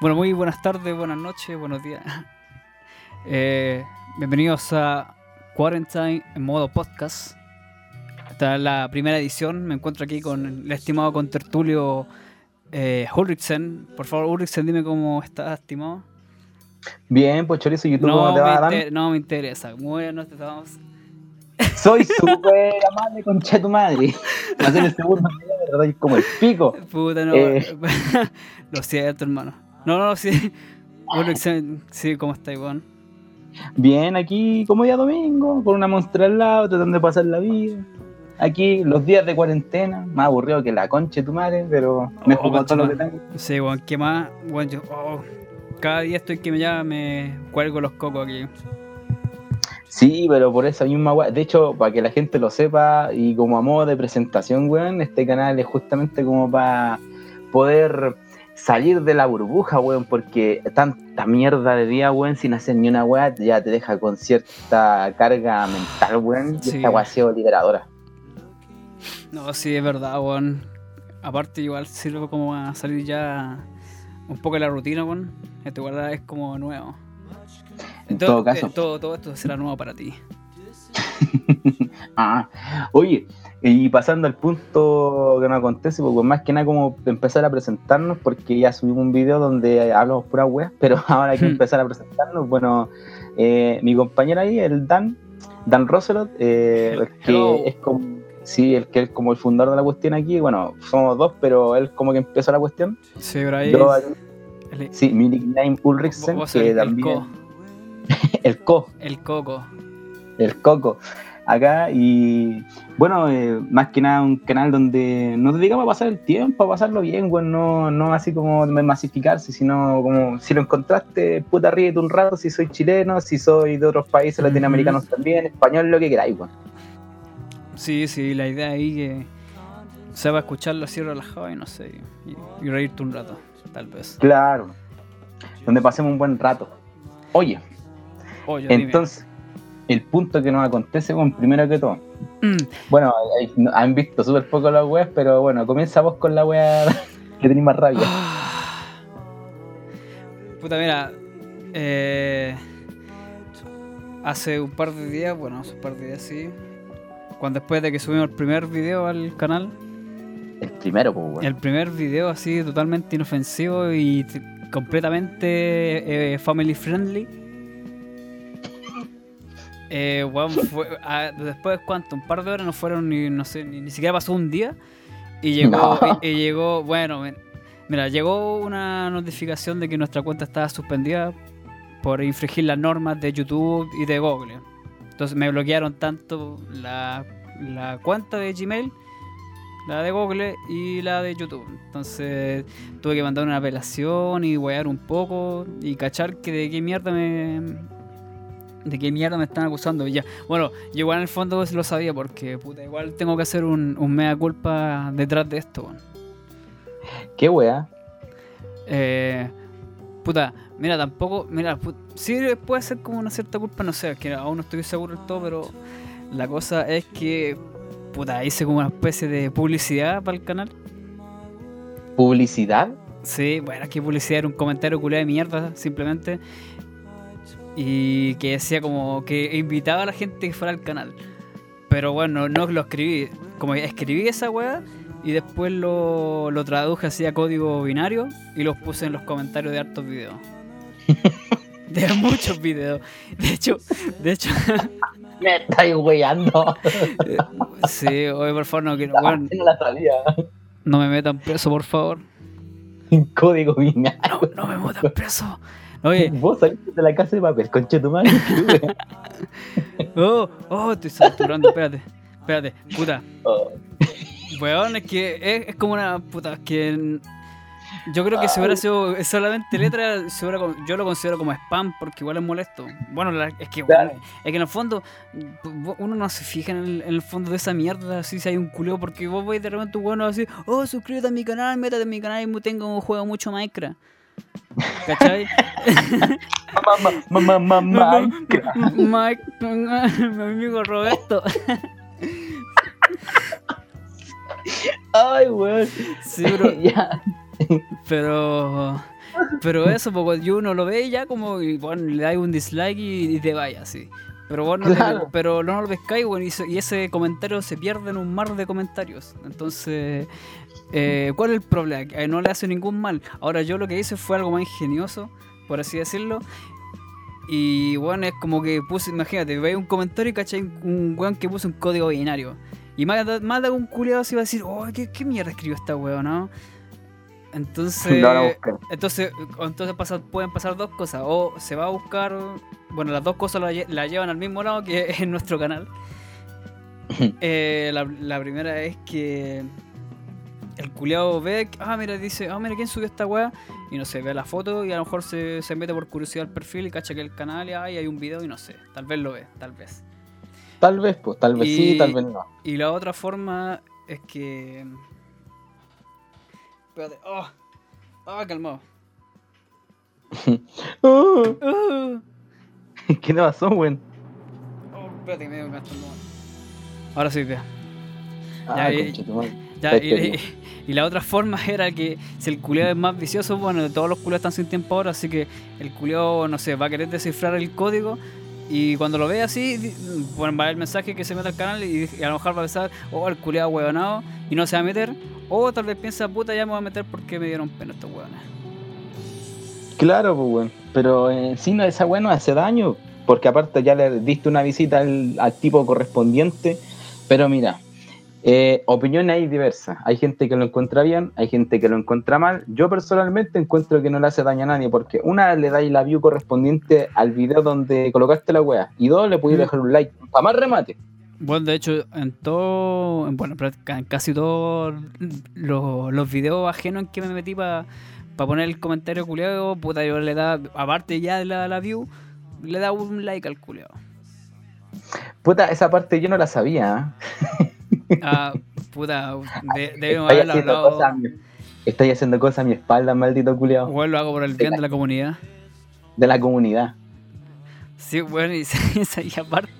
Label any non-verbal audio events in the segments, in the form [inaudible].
Bueno, muy buenas tardes, buenas noches, buenos días. [laughs] Eh, bienvenidos a Quarantine en modo podcast. Esta es la primera edición. Me encuentro aquí con el estimado contertulio eh, Ulrichsen. Por favor, Ulrichsen, dime cómo estás, estimado. Bien, pues Chorizo, YouTube, No, ¿cómo te va, inter- no me interesa. Muy bien, nos estamos. [laughs] Soy súper amable, concha tu madre. Va a ser el segundo como el pico. [laughs] Puta, no. Eh. Lo siento, hermano. No, no, sí. [laughs] Ulrichsen, sí, ¿cómo estáis, weón? Bien, aquí como día domingo, con una monstrua al lado, tratando de pasar la vida. Aquí, los días de cuarentena, más aburrido que la concha de tu madre, pero me Oh, juego todo lo que tengo. Sí, weón, ¿qué más? Weón, yo. oh, cada día estoy que me llama, me cuelgo los cocos aquí. Sí, pero por esa misma weá. De hecho, para que la gente lo sepa y como a modo de presentación, weón, este canal es justamente como para poder salir de la burbuja, weón, porque tanta mierda de día, weón, sin hacer ni una weá, ya te deja con cierta carga mental, weón. Y Sí. esta weá ha sido liberadora. No, sí, es verdad, weón. Aparte, igual sirve como a salir ya un poco de la rutina, weón. Esto igual es como nuevo. En Todo- todo caso. eh, todo, todo esto será nuevo para ti. [laughs] Ah, oye, y pasando al punto que nos acontece, pues más que nada como empezar a presentarnos, porque ya subimos un video donde hablamos pura weas, pero [laughs] ahora hay que Hmm. empezar a presentarnos. Bueno, eh, mi compañero ahí, el Dan, Dan Roselot, eh, el Hello. que es como, sí, el que es como el fundador de la cuestión aquí, bueno, somos dos, pero él como que empezó la cuestión. Sí, pero ahí. Yo, el, sí, mi nickname Ulrichsen, que el también, co, [laughs] el Co. el coco. el Coco acá y bueno, eh, más que nada un canal donde nos dedicamos a pasar el tiempo, a pasarlo bien, güey, no, no así como masificarse, sino como si lo encontraste, puta ríete un rato, si soy chileno, si soy de otros países latinoamericanos también, español, lo que queráis, güey. Sí, sí, la idea ahí que se va a escucharlo así relajado y no sé, y, y reírte un rato, tal vez. Claro, donde pasemos un buen rato. Oye, Oye, dime. El punto que nos acontece, bueno, primero que todo, Mm, bueno, no- han visto súper poco las weas, pero bueno, comienza vos con la wea [laughs] que tenéis más rabia. Ah. Puta, mira. eh, hace un par de días, bueno, hace un par de días sí. Cuando después de que subimos el primer video al canal, El primero, pues, weón. el primer video así totalmente inofensivo y completamente eh, family friendly. Eh, weón, fue, ah, después cuánto, un par de horas no fueron ni, no sé, ni, ni siquiera pasó un día. Y llegó, [laughs] No. y, y llegó, bueno, mira, llegó una notificación de que nuestra cuenta estaba suspendida por infringir las normas de YouTube y de Google. Entonces me bloquearon tanto la, la cuenta de Gmail, la de Google y la de YouTube. Entonces tuve que mandar una apelación y wear un poco y cachar que de qué mierda me. De qué mierda me están acusando. Y ya. Bueno, yo igual en el fondo lo sabía porque puta, igual tengo que hacer un, un mea culpa detrás de esto. ¿Qué wea? Eh, puta, mira, tampoco, mira, put- sí puede ser como una cierta culpa, no sé, que aún no estoy seguro del todo, pero la cosa es que, puta, hice como una especie de publicidad para el canal. ¿Publicidad? Sí, bueno, que publicidad era un comentario culé de mierda, simplemente. Y que decía como que invitaba a la gente que fuera al canal. Pero bueno, no lo escribí. Como escribí esa weá y después lo, lo traduje así a código binario y los puse en los comentarios de hartos videos. [laughs] De muchos videos. De hecho, de hecho, [laughs] Me estáis weyando. [laughs] sí, oye, por favor, no, que, weón, no me metan preso, por favor. En código binario. No, no me metan preso. Oye, [laughs] Vos saliste de la casa de papel, conche tu madre. [laughs] Oh, oh, estoy saturando, espérate, espérate, puta. Oh, Weón, es que es, es como una puta, que yo creo que si hubiera sido solamente letra, se hubiera yo lo considero como spam porque igual es molesto. Bueno, la- es que es que en el fondo uno no se fija en el, en el fondo de esa mierda, así si hay un culeo, porque vos vais de repente bueno así, oh, suscríbete a mi canal, métete en mi canal y tengo juego mucho Minecraft. ¿Cachai? Mamá, mamá, mamá. Mike, mi amigo Roberto. Ay, weón. Sí, bro. [laughs] ya. Pero. Pero eso, porque yo uno lo ve y ya como, y, bueno, le da un dislike y, y te vaya así. Pero vos no, te- Claro. pero no lo pescáis, bueno, y, y ese comentario se pierde en un mar de comentarios. Entonces, eh, ¿cuál es el problema? Que no le hace ningún mal. Ahora, yo lo que hice fue algo más ingenioso, por así decirlo. Y bueno, es como que puse, imagínate, veis un comentario y cachai un weón que puso un código binario. Y más, de- más de un culiado se iba a decir, oh, ¿qué, qué mierda escribió esta weón, no? Entonces, [laughs] a buscar. entonces, entonces pasa- pueden pasar dos cosas. O se va a buscar, bueno, las dos cosas la, lle- la llevan al mismo lado que [laughs] en nuestro canal. [laughs] Eh, la, la primera es que el culiado ve, que- ah, mira, dice, ah, mira, ¿quién subió esta weá? Y no sé, ve la foto y a lo mejor se, se mete por curiosidad al perfil y cacha que el canal y ay, hay un video y no sé, tal vez lo ve, tal vez. Tal vez, pues, tal vez sí, tal vez no. Y la otra forma es que. Espérate, oh, oh, calmado. [laughs] Oh, Uh. [laughs] ¿Qué le pasó, weón? Oh, espérate, me dio no. Ahora sí, vea. Ah, Ya, conchetumare. Ya, Está y, la otra forma [laughs] era que si el culiado es más vicioso, bueno, todos los culiados están sin tiempo ahora, así que el culiado, no sé, va a querer descifrar el código y cuando lo ve así, bueno, va a ver el mensaje que se mete al canal y, y a lo mejor va a pensar, oh, el culiado huevonado y no se va a meter, o tal vez piensa, puta, ya me voy a meter porque me dieron pena estos huevones. Claro, pues, weón. Pero en sí no, esa weá no hace daño. Porque aparte ya le diste una visita al, al tipo correspondiente. Pero mira, eh, opiniones hay diversas. Hay gente que lo encuentra bien, hay gente que lo encuentra mal. Yo personalmente encuentro que no le hace daño a nadie. Porque una, le dais la view correspondiente al video donde colocaste la weá. Y dos, le podéis Mm. dejar un like. Para más remate. Bueno, de hecho, en todo, en- bueno, en casi todos los, los videos ajenos en que me metí para poner el comentario culiado, puta, yo le da, aparte ya de la, la view, le da un like al culiado. Puta, esa parte yo no la sabía. ¿eh? [laughs] Ah, puta, de- [laughs] debemos haberlo haciendo, hablado. cosas a mi- estáis haciendo cosas a mi espalda, maldito culiao. Bueno, lo hago por el bien de la comunidad. De la comunidad. Sí, bueno, y, [laughs] esa- y aparte,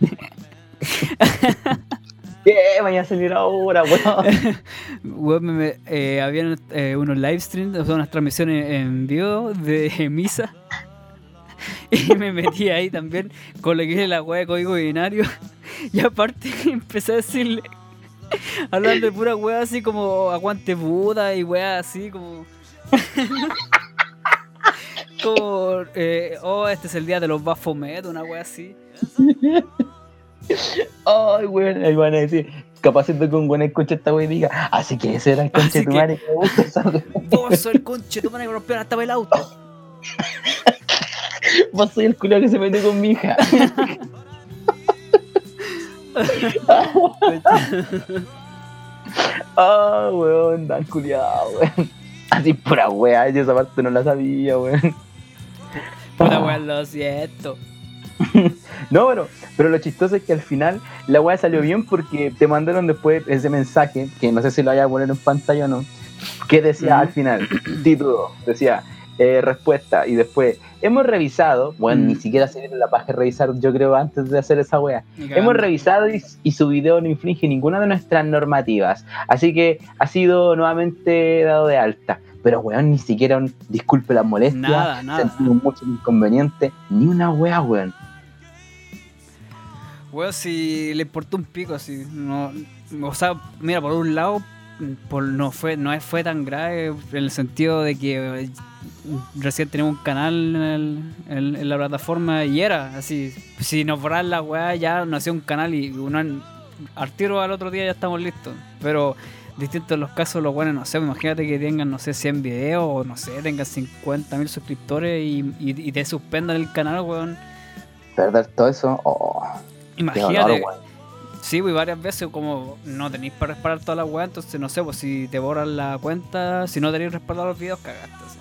[laughs] ¿Qué? Vaya a salir ahora, weón. weón, eh, habían eh, unos live streams, o sea, unas transmisiones en vivo de misa. Y me metí ahí también, coloqué la weá de código binario. Y aparte empecé a decirle, [laughs] hablando de pura weá así como aguante Buda y weá así como. [laughs] como, eh, oh, este es el día de los Baphomet, una weá así. [laughs] Ay, weón, ahí van a decir, capacito que un buen escucha esta wey y diga, así que ese era el conche de tu madre wea. Vos sos el conche, tu madre que rompió hasta el auto. Vos soy el culo que se metió con mi hija. Ah, weón, tan culiado, weón. Así pura wea, yo esa parte no la sabía, weón. Puta weá, lo siento. No, pero, pero lo chistoso es que al final la weá salió bien porque te mandaron después ese mensaje, que no sé si lo vaya a poner en pantalla o no, que decía al final, título, decía eh, respuesta, y después, hemos revisado, bueno, Mm. ni siquiera se dieron la paja de revisar, yo creo, antes de hacer esa. Ni Hemos revisado y, y su video no infringe ninguna de nuestras normativas, así que ha sido nuevamente dado de alta. Pero weón, ni siquiera un disculpe las molestias, Nada, nada. sentimos mucho inconveniente, ni una weá, weón. Weón, si le importó un pico, así. No, o sea, mira, por un lado, por, no fue no fue tan grave en el sentido de que eh, recién tenemos un canal en, el- en- en la plataforma y era así. Si nos borran la weá, ya no hacía un canal y uno al tiro al otro día ya estamos listos. Pero distintos los casos, los buenos, no sé, imagínate que tengan, no sé, 100 videos o no sé, tengan 50 mil suscriptores y, y- y te suspendan el canal, weón. Perder todo eso, oh, Imagínate. weón. Sí, pues varias veces como no tenéis para respaldar toda la weá, entonces no sé, pues si te borran la cuenta, si no tenéis respaldado los videos, cagaste. así.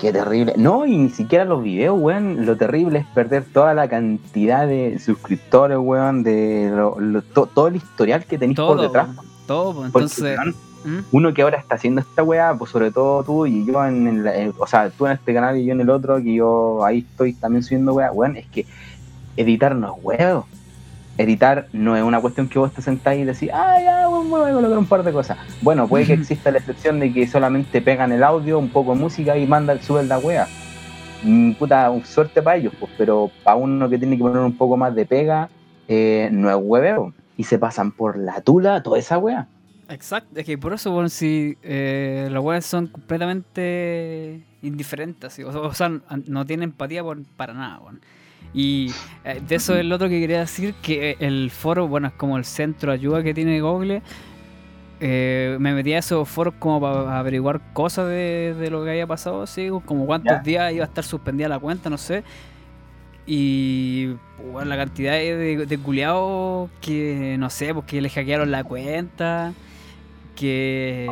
Qué terrible. No, y ni siquiera los videos, weón. Lo terrible es perder toda la cantidad de suscriptores, weón, de lo- lo- to- todo el historial que tenéis por detrás. todo, pues Porque, entonces... weón, ¿Mm? uno que ahora está haciendo esta weá, pues sobre todo tú y yo en, la- en- o sea, tú en este canal y yo en el otro, que yo ahí estoy también subiendo weá, weón, es que editar no es weón. Editar no es una cuestión que vos te sentáis y decís, ah, ya, bueno, voy a colocar un par de cosas. Bueno, puede que exista la excepción de que solamente pegan el audio, un poco de música y mandan, suben la wea. Mm, Puta, suerte para ellos, pues, pero para uno que tiene que poner un poco más de pega, eh, no es hueveo. Y se pasan por la tula toda esa wea. Exacto, es que por eso, bueno, si eh, las weas son completamente indiferentes, o, o sea, no tienen empatía por- para nada, bueno. Y eh, de eso es lo otro que quería decir, que el foro, bueno, es como el centro de ayuda que tiene Google. Eh, me metí a esos foros como para averiguar cosas de, de lo que había pasado, así, como cuántos días iba a estar suspendida la cuenta, no sé. Y bueno, la cantidad de, de culiados que, no sé, porque le hackearon la cuenta, que,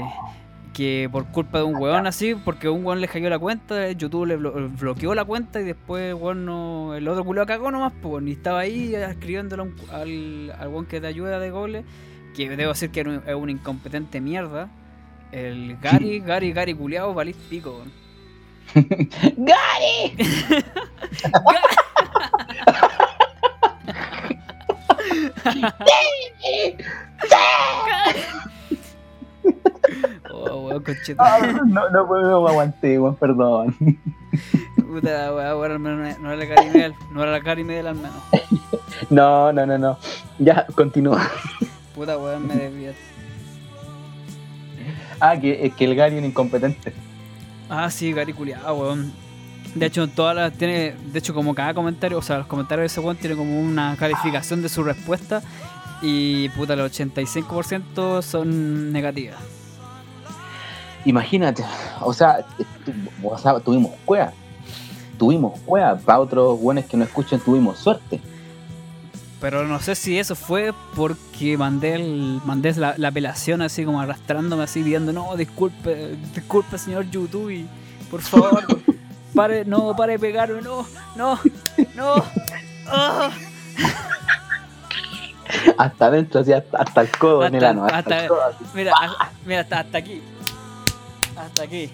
que por culpa de un weón así, porque un weón le hackeó la cuenta, YouTube le blo- bloqueó la cuenta y después weón no, el otro culiao cagó nomás, pues, y estaba ahí escribiéndole un- al, al weón que te ayuda de Google, que debo decir que un- es un incompetente mierda. El Gary, Gary, Gary culiao, valís pico, weón. [laughs] ¡Gary! [laughs] [laughs] Oh, weón. Ah, no, no puedo, me aguanté, weón, perdón. Puta, weón, weón, menos no era la Gary Medel, no era la Medel al menos. No, no, no, no. Ya, continúa. Puta, weón, me desvié. Ah, que, que el Gary es un incompetente. Ah, sí, Gary culiao, weón. De hecho, todas las tiene, de hecho, como cada comentario, o sea, los comentarios de ese weón tiene como una calificación de su respuesta y puta, el 85% son negativas. Imagínate, o sea, tu- o sea, tuvimos cueva. Tuvimos cueva. Para otros buenos que no escuchen, tuvimos suerte. Pero no sé si eso fue porque mandé el, mandé la, la apelación así como arrastrándome así pidiendo, no, disculpe, disculpe señor YouTube, y por favor, pare, no, pare de pegarme, no, no, no. ah". Hasta adentro, así, hasta, hasta el codo en el Hasta- ano. Hasta, hasta- el codo, así. Mira, a- mira, hasta, hasta aquí. Hasta aquí.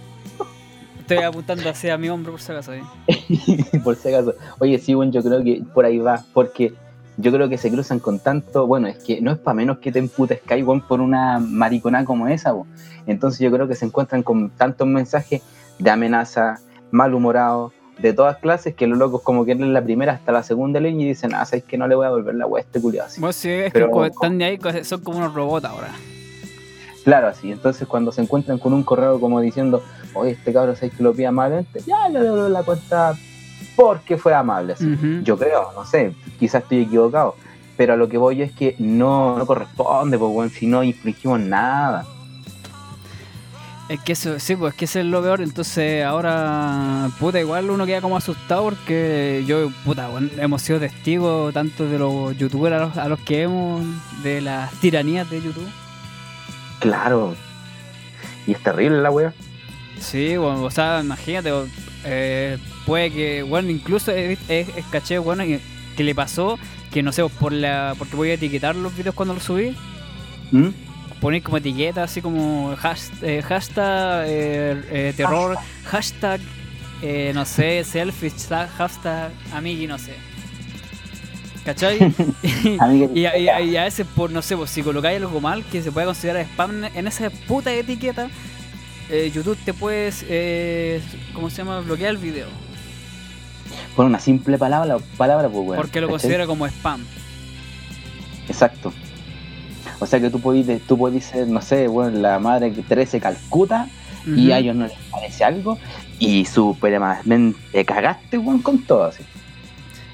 Estoy apuntando hacia mi hombro por si acaso. ¿eh? [laughs] por si acaso. Oye, sí, bueno, yo creo que por ahí va, porque yo creo que se cruzan con tanto, bueno, es que no es para menos que te emputes Sky, weón, por una maricona como esa. Entonces yo creo que se encuentran con tantos mensajes de amenaza, malhumorados, de todas clases, que los locos como que leen la primera hasta la segunda línea y dicen, ah, sabes que no le voy a volver la weá a este culiado así. Bueno, sí, es Pero- que como están de ahí, son como unos robots ahora. Claro, así. Entonces cuando se encuentran con un correo como diciendo, oye, este cabrón sabes que lo pide amablemente, ya le doy la cuenta porque fue amable. así. Yo creo, no sé, quizás estoy equivocado. Pero a lo que voy es que no, no corresponde, bueno, si no infringimos nada. Es que eso, sí, pues es que ese es lo peor. Entonces ahora, puta, igual uno queda como asustado porque yo, puta, bueno, hemos sido testigos tanto de los youtubers a los, a los que hemos, de las tiranías de YouTube. Claro. Y es terrible la wea. Sí, bueno, o sea, imagínate, eh, puede que, bueno, incluso es, es, es caché, bueno, que, que le pasó que no sé, por la, porque voy a etiquetar los videos cuando los subí, ¿Mm? Ponéis como etiqueta, así como eh, hashtag eh, eh, terror, hashtag, eh, no sé, selfie, hashtag, hashtag amigui, no sé. ¿Cachai? [laughs] [laughs] y, a, y a- y a veces, por no sé, pues, si colocáis algo mal que se puede considerar spam en esa puta etiqueta, eh, YouTube te puedes, eh, ¿cómo se llama? Bloquear el video. Con una simple palabra, palabra pues weón. porque lo ¿cachai? considera como spam. Exacto. O sea que tú podés, tú podés ser, no sé, bueno, la madre que Teresa de Calcuta y a ellos no les parece algo y supremamente cagaste, weón, con todo así.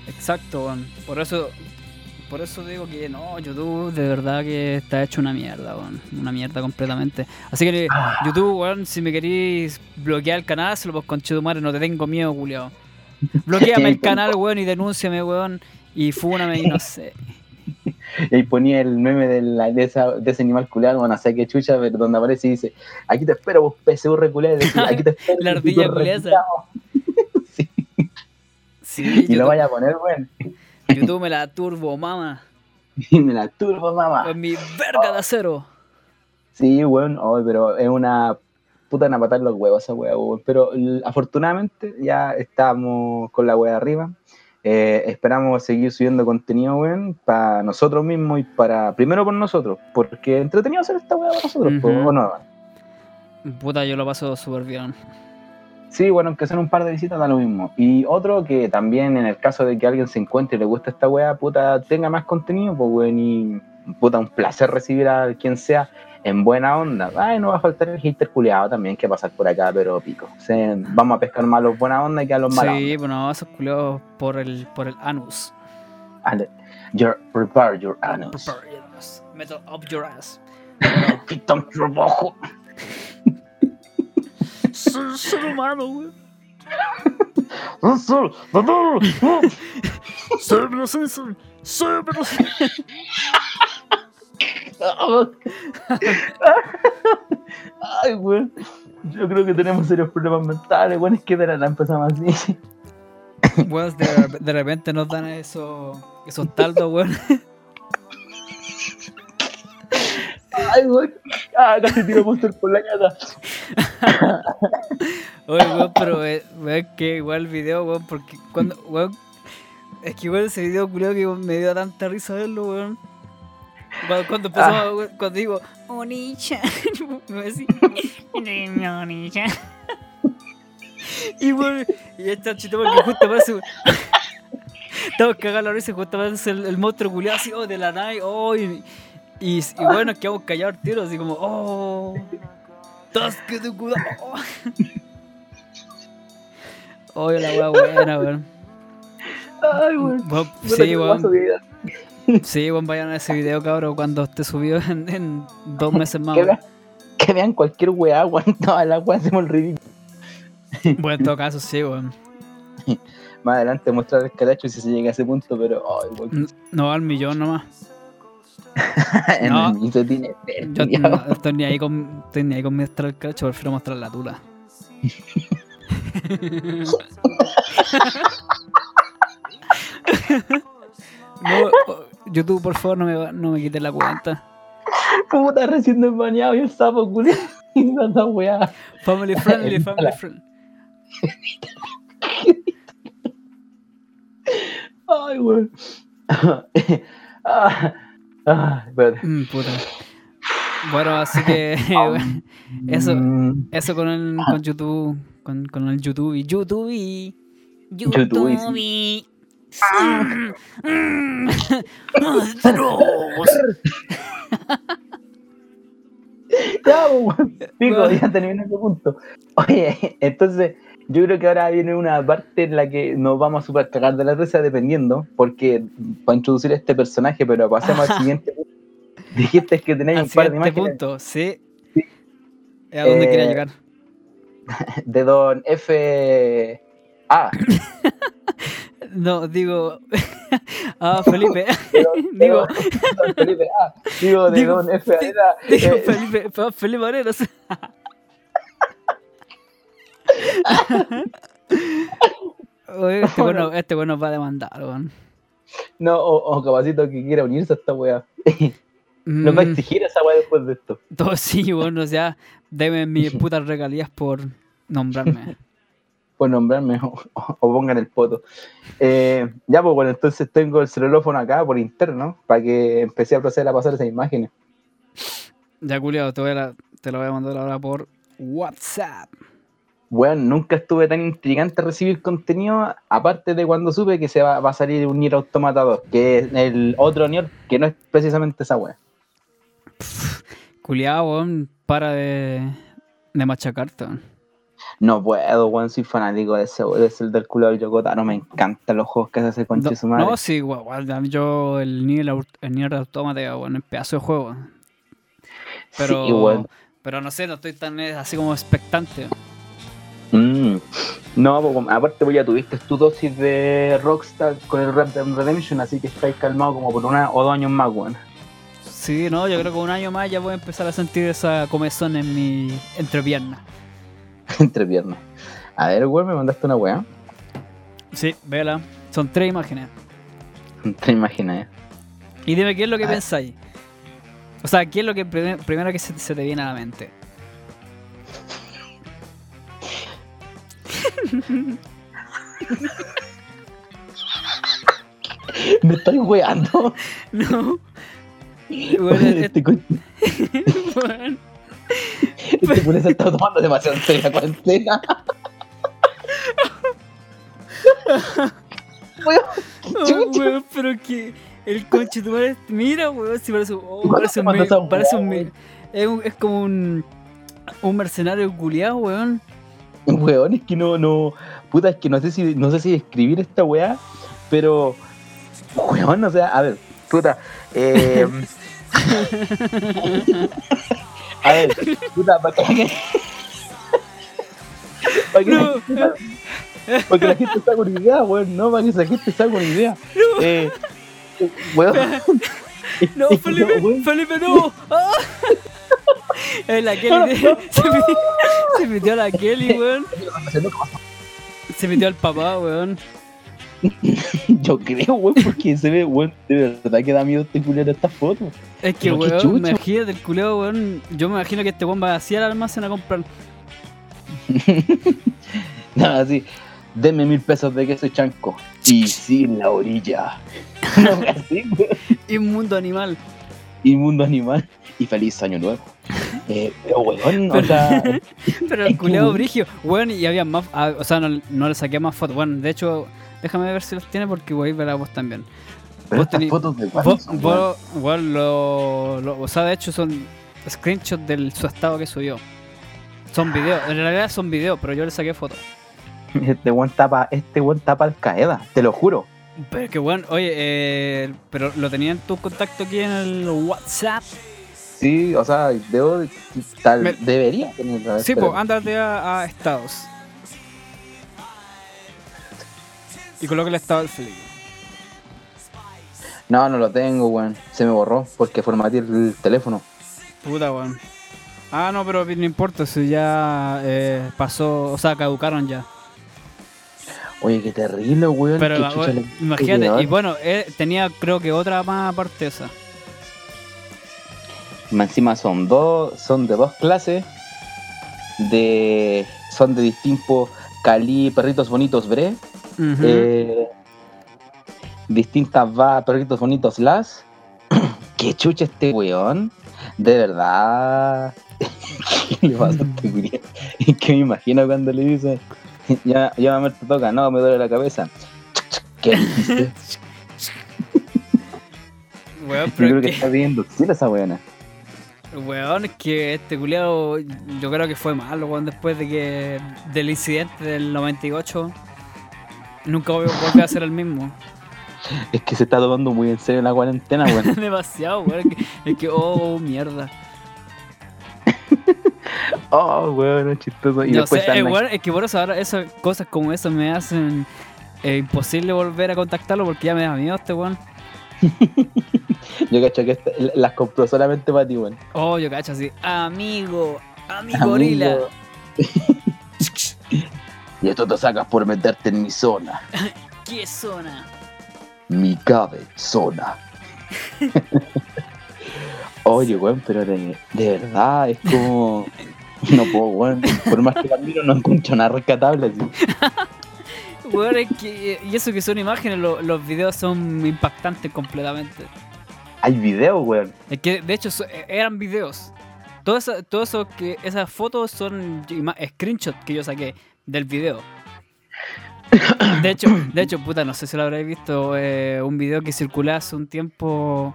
Exacto, weón. Por eso, por eso digo que no, YouTube de verdad que está hecho una mierda, weón. Una mierda completamente. Así que Ah. YouTube, weón, si me queréis bloquear el canal, se lo pues con madre, no te tengo miedo, culiao. [laughs] Bloqueame el canal, weón, y denúnciame, weón. Y fúname y no sé. [laughs] Y ahí ponía el meme de, la- de, esa- de ese animal culeado, no sé qué chucha, pero donde aparece y dice, aquí te espero vos PSU culeado, aquí te [laughs] espero. La ardilla tú culeada esa. reculeado". Sí, Sí, y lo vaya a poner, weón. YouTube me la turbo, mama. [laughs] Y me la turbo, mamá. Con mi verga de acero. Sí, weón, oh, pero es una puta en patar los huevos esa wea. Pero afortunadamente ya estamos con la wea arriba. Eh, esperamos seguir subiendo contenido, weón, para nosotros mismos y para. Primero por nosotros, porque entretenido hacer esta weá para nosotros, po, Ujú. ¿o no? Puta, yo lo paso súper bien. Sí, bueno, aunque sean un par de visitas da lo mismo. Y otro que también en el caso de que alguien se encuentre y le guste esta weá, puta, tenga más contenido, pues weón, y puta, un placer recibir a quien sea en buena onda. Ay, no va a faltar el hater culiado también que pasar por acá, pero pico. Vamos a pescar más los buena onda que a los malos. Sí, bueno, esos culiados por el, por el anus. Your, prepare your anus. Prepare your ass. Metal up your ass. Quita un trabajo. Ser, ser humano, güey. Ser, ser, ser, ser, pero ser. Ay, weón. Yo creo que tenemos serios problemas mentales, weón. Es que de la empezamos así. Weón, de, de repente nos dan esos, esos taldos, weón. Ay, weón. Ah, casi tiro monster por la cara. Oye, weón, pero eh, weón, que igual el video, weón, porque cuando, weón, es que igual ese video culiao que me dio tanta risa verlo, weón. Cuando, cuando empezó, weón, cuando digo, Onicha, [laughs] me. Y weón, y esta chita porque justo weón. Estamos cagados la risa justo aparece el, el monstruo culiao así, oh, de la nave, oh, y, y, y bueno, quedamos callados al tiro, así como, oh, tasque de cuidado. Oye, la buena, weón. Ay, weón. Sí, weón. Sí, weón, vayan a ese video, cabrón, cuando esté subido en, en dos meses más. Que vean, que vean cualquier weá, weón. [laughs] Todas las weas hacemos el ridículo. Bueno, en todo caso, sí, weón. Más adelante mostrar el caracho si se llega a ese punto, pero. N- No al millón nomás. [laughs] No. mito tiene Yo no estoy ni ahí con, estoy ni ahí con mostrar el cacho, prefiero mostrar la tula. [laughs] No, YouTube, por favor, no me, no me quites la cuenta. Puta, recién desbañado y el sapo, culiao. [laughs] Y tanta weá. Family friendly, family friendly. [laughs] Ay, weón. [laughs] ah, ah. Mm, puta. Bueno, así que eso, Mm, eso con el con YouTube, con, con el YouTube y YouTube y YouTube y YouTube Mm, monstruos. [laughs] ya, weón. Pico, ya terminé ese punto. Oye, entonces, yo creo que ahora viene una parte en la que nos vamos a super cagar de la risa dependiendo, porque para introducir este personaje, pero pasemos al [laughs] siguiente punto. Dijiste que tenéis Al un par de imágenes punto, sí. Sí. ¿A dónde Eh, quería llegar? [laughs] de Don F. A. No, digo. [laughs] ah, Felipe. don- de [laughs] digo, don Felipe. Digo, de Digo, Don F. Arena. digo eh, Felipe, Fe- Felipe Arenas. [laughs] Oye, este bueno, este bueno va a demandar, weón. no, o, o capacito que quiera unirse a esta wea. Nos va a Mm, exigir esa wea después de esto. todo sí, bueno, o sea, deme mis putas regalías por nombrarme. Por nombrarme [laughs] o, o- pongan el poto. Eh, ya, pues bueno, entonces tengo el celulófono acá por interno para que empecé a proceder a pasar esas imágenes. Ya, culiado, te, voy a la- te lo voy a mandar ahora por WhatsApp. Bueno, nunca estuve tan intrigante recibir contenido, aparte de cuando supe que se va, va a salir un Nier Automata 2, que es el otro Nier que no es precisamente esa wea. Culiado, para de, de machacarte. No puedo, weón, soy fanático de ese, de ese del culo del Yokota, no me encantan los juegos que se hace con No, su madre. no, sí, weón, yo el Nier, el Nier Automata, weón, es pedazo de juego. Pero, Sí, weón. pero no sé, no estoy tan eh, así como expectante. Mm. No, pues, aparte pues ya tuviste tu dosis de Rockstar con el Red Dead Redemption, así que estáis calmado como por una o dos años más, weón. Sí, no, yo creo que un año más ya voy a empezar a sentir esa comezón en mi entrepierna. [laughs] Entre piernas. A ver, weón, me mandaste una weá. Sí, vela. Son tres imágenes. Te imaginas, eh. Y dime qué es lo que Ah. pensáis. O sea, ¿qué es lo que primer- primero que se, se te viene a la mente? [laughs] Me estoy weando. [laughs] No. Bueno, Este. Este culo se está tomando demasiado en serio la cuarentena. [laughs] Weón, Oh, weón, pero que el conche tu madre. Mira, weón, si parece, oh, ¿Cuándo parece un. me- Parece un. me-? Es, un- es como un. Un mercenario culiado, weón. Weón, es que no, no. Puta, es que no sé si, no sé si describir esta weá, pero. Weón, o sea, a ver, puta. Eh, [laughs] a ver, puta, para que. [laughs] Para que, la No. gente, para que la gente una idea, weón, no, para que esa gente haga una idea. Eh, weón. [laughs] No, Felipe, weón, Felipe, no. Ah. [laughs] Es la Kelly. Se metió, se metió a la Kelly, weón. Se metió al papá, weón. [laughs] Yo creo, weón, porque se ve, weón, de verdad que da miedo este culero esta foto. Es que, Pero weón, imagínate el culeo, weón. Yo me imagino que este weón va así al almacén a comprar. [laughs] No, así. Deme mil pesos de queso chanco. Y [laughs] sin la orilla. No, así, weón. Inmundo animal. Inmundo animal. Y feliz año nuevo. Eh, pero weón, o sea. Pero Es el weón. brigio, weón, y había más, ah, o sea, no, no le saqué más fotos. Bueno, de hecho, déjame ver si los tiene porque voy a ver a vos también. Pero Vos tení- fotos de Vos, son, vos, weón, lo, lo- o sea, de hecho son screenshots de su estado que subió. Son videos, en realidad son videos, pero yo le saqué fotos. [laughs] Este weón tapa, este weón tapa al Qaeda, te lo juro. Pero que weón, oye, eh, pero lo tenía en tu contacto aquí en el WhatsApp. Sí, o sea, debo, tal, Me- debería tener Sí, pero- pues ándate a, a estados. Y coloca el estado del Felipe. No, no lo tengo, weón. Se me borró porque formateé el teléfono. Puta, weón. Ah, no, pero no importa, si ya eh, pasó, o sea, caducaron ya. Oye, qué terrible, weón. Pero la- chucha imagínate, y bueno, eh, tenía creo que otra más aparte esa. Encima son dos, son de dos clases, de son de distintos cali, perritos bonitos bre, Eh, distintas va, perritos bonitos las. [clears throat] Qué chucha este weón, de verdad. [laughs] ¿Qué le pasa a este? [laughs] Es que me imagino cuando le dice, [laughs] ya, ya mamá te toca, no, me duele la cabeza. ¿Qué? Weón, Yo pero creo que que, está viendo esa weona. weón, es que este culiao, yo creo que fue malo, weón, después de que del incidente del 98. Nunca voy a volver a ser el mismo. Es que se está tomando muy en serio la cuarentena, weón. [laughs] Demasiado, weón. Es que, oh, mierda. [laughs] Oh, weón, es chistoso. Y No después sé, eh, weón, es que por eso ahora esas cosas como eso me hacen eh, imposible volver a contactarlo porque ya me da miedo este weón. [laughs] Yo cacho que las compró solamente para ti, weón. Oh, yo cacho así. Amigo, amigo Amigo. gorila. Y esto te sacas por meterte en mi zona. [laughs] ¿Qué zona? Mi cabezona. [laughs] Oye, weón, pero de, de verdad es como. No puedo, weón. Por más que la miro, no encuentro nada rescatable así. [laughs] Weón, es que, y eso que son imágenes, lo- los videos son impactantes completamente. Hay videos, weón. Es que de hecho so- eran videos. Todo eso, todo eso que esas fotos son screenshots que yo saqué del video. De hecho, de hecho, puta, no sé si lo habréis visto, eh, un video que circuló hace un tiempo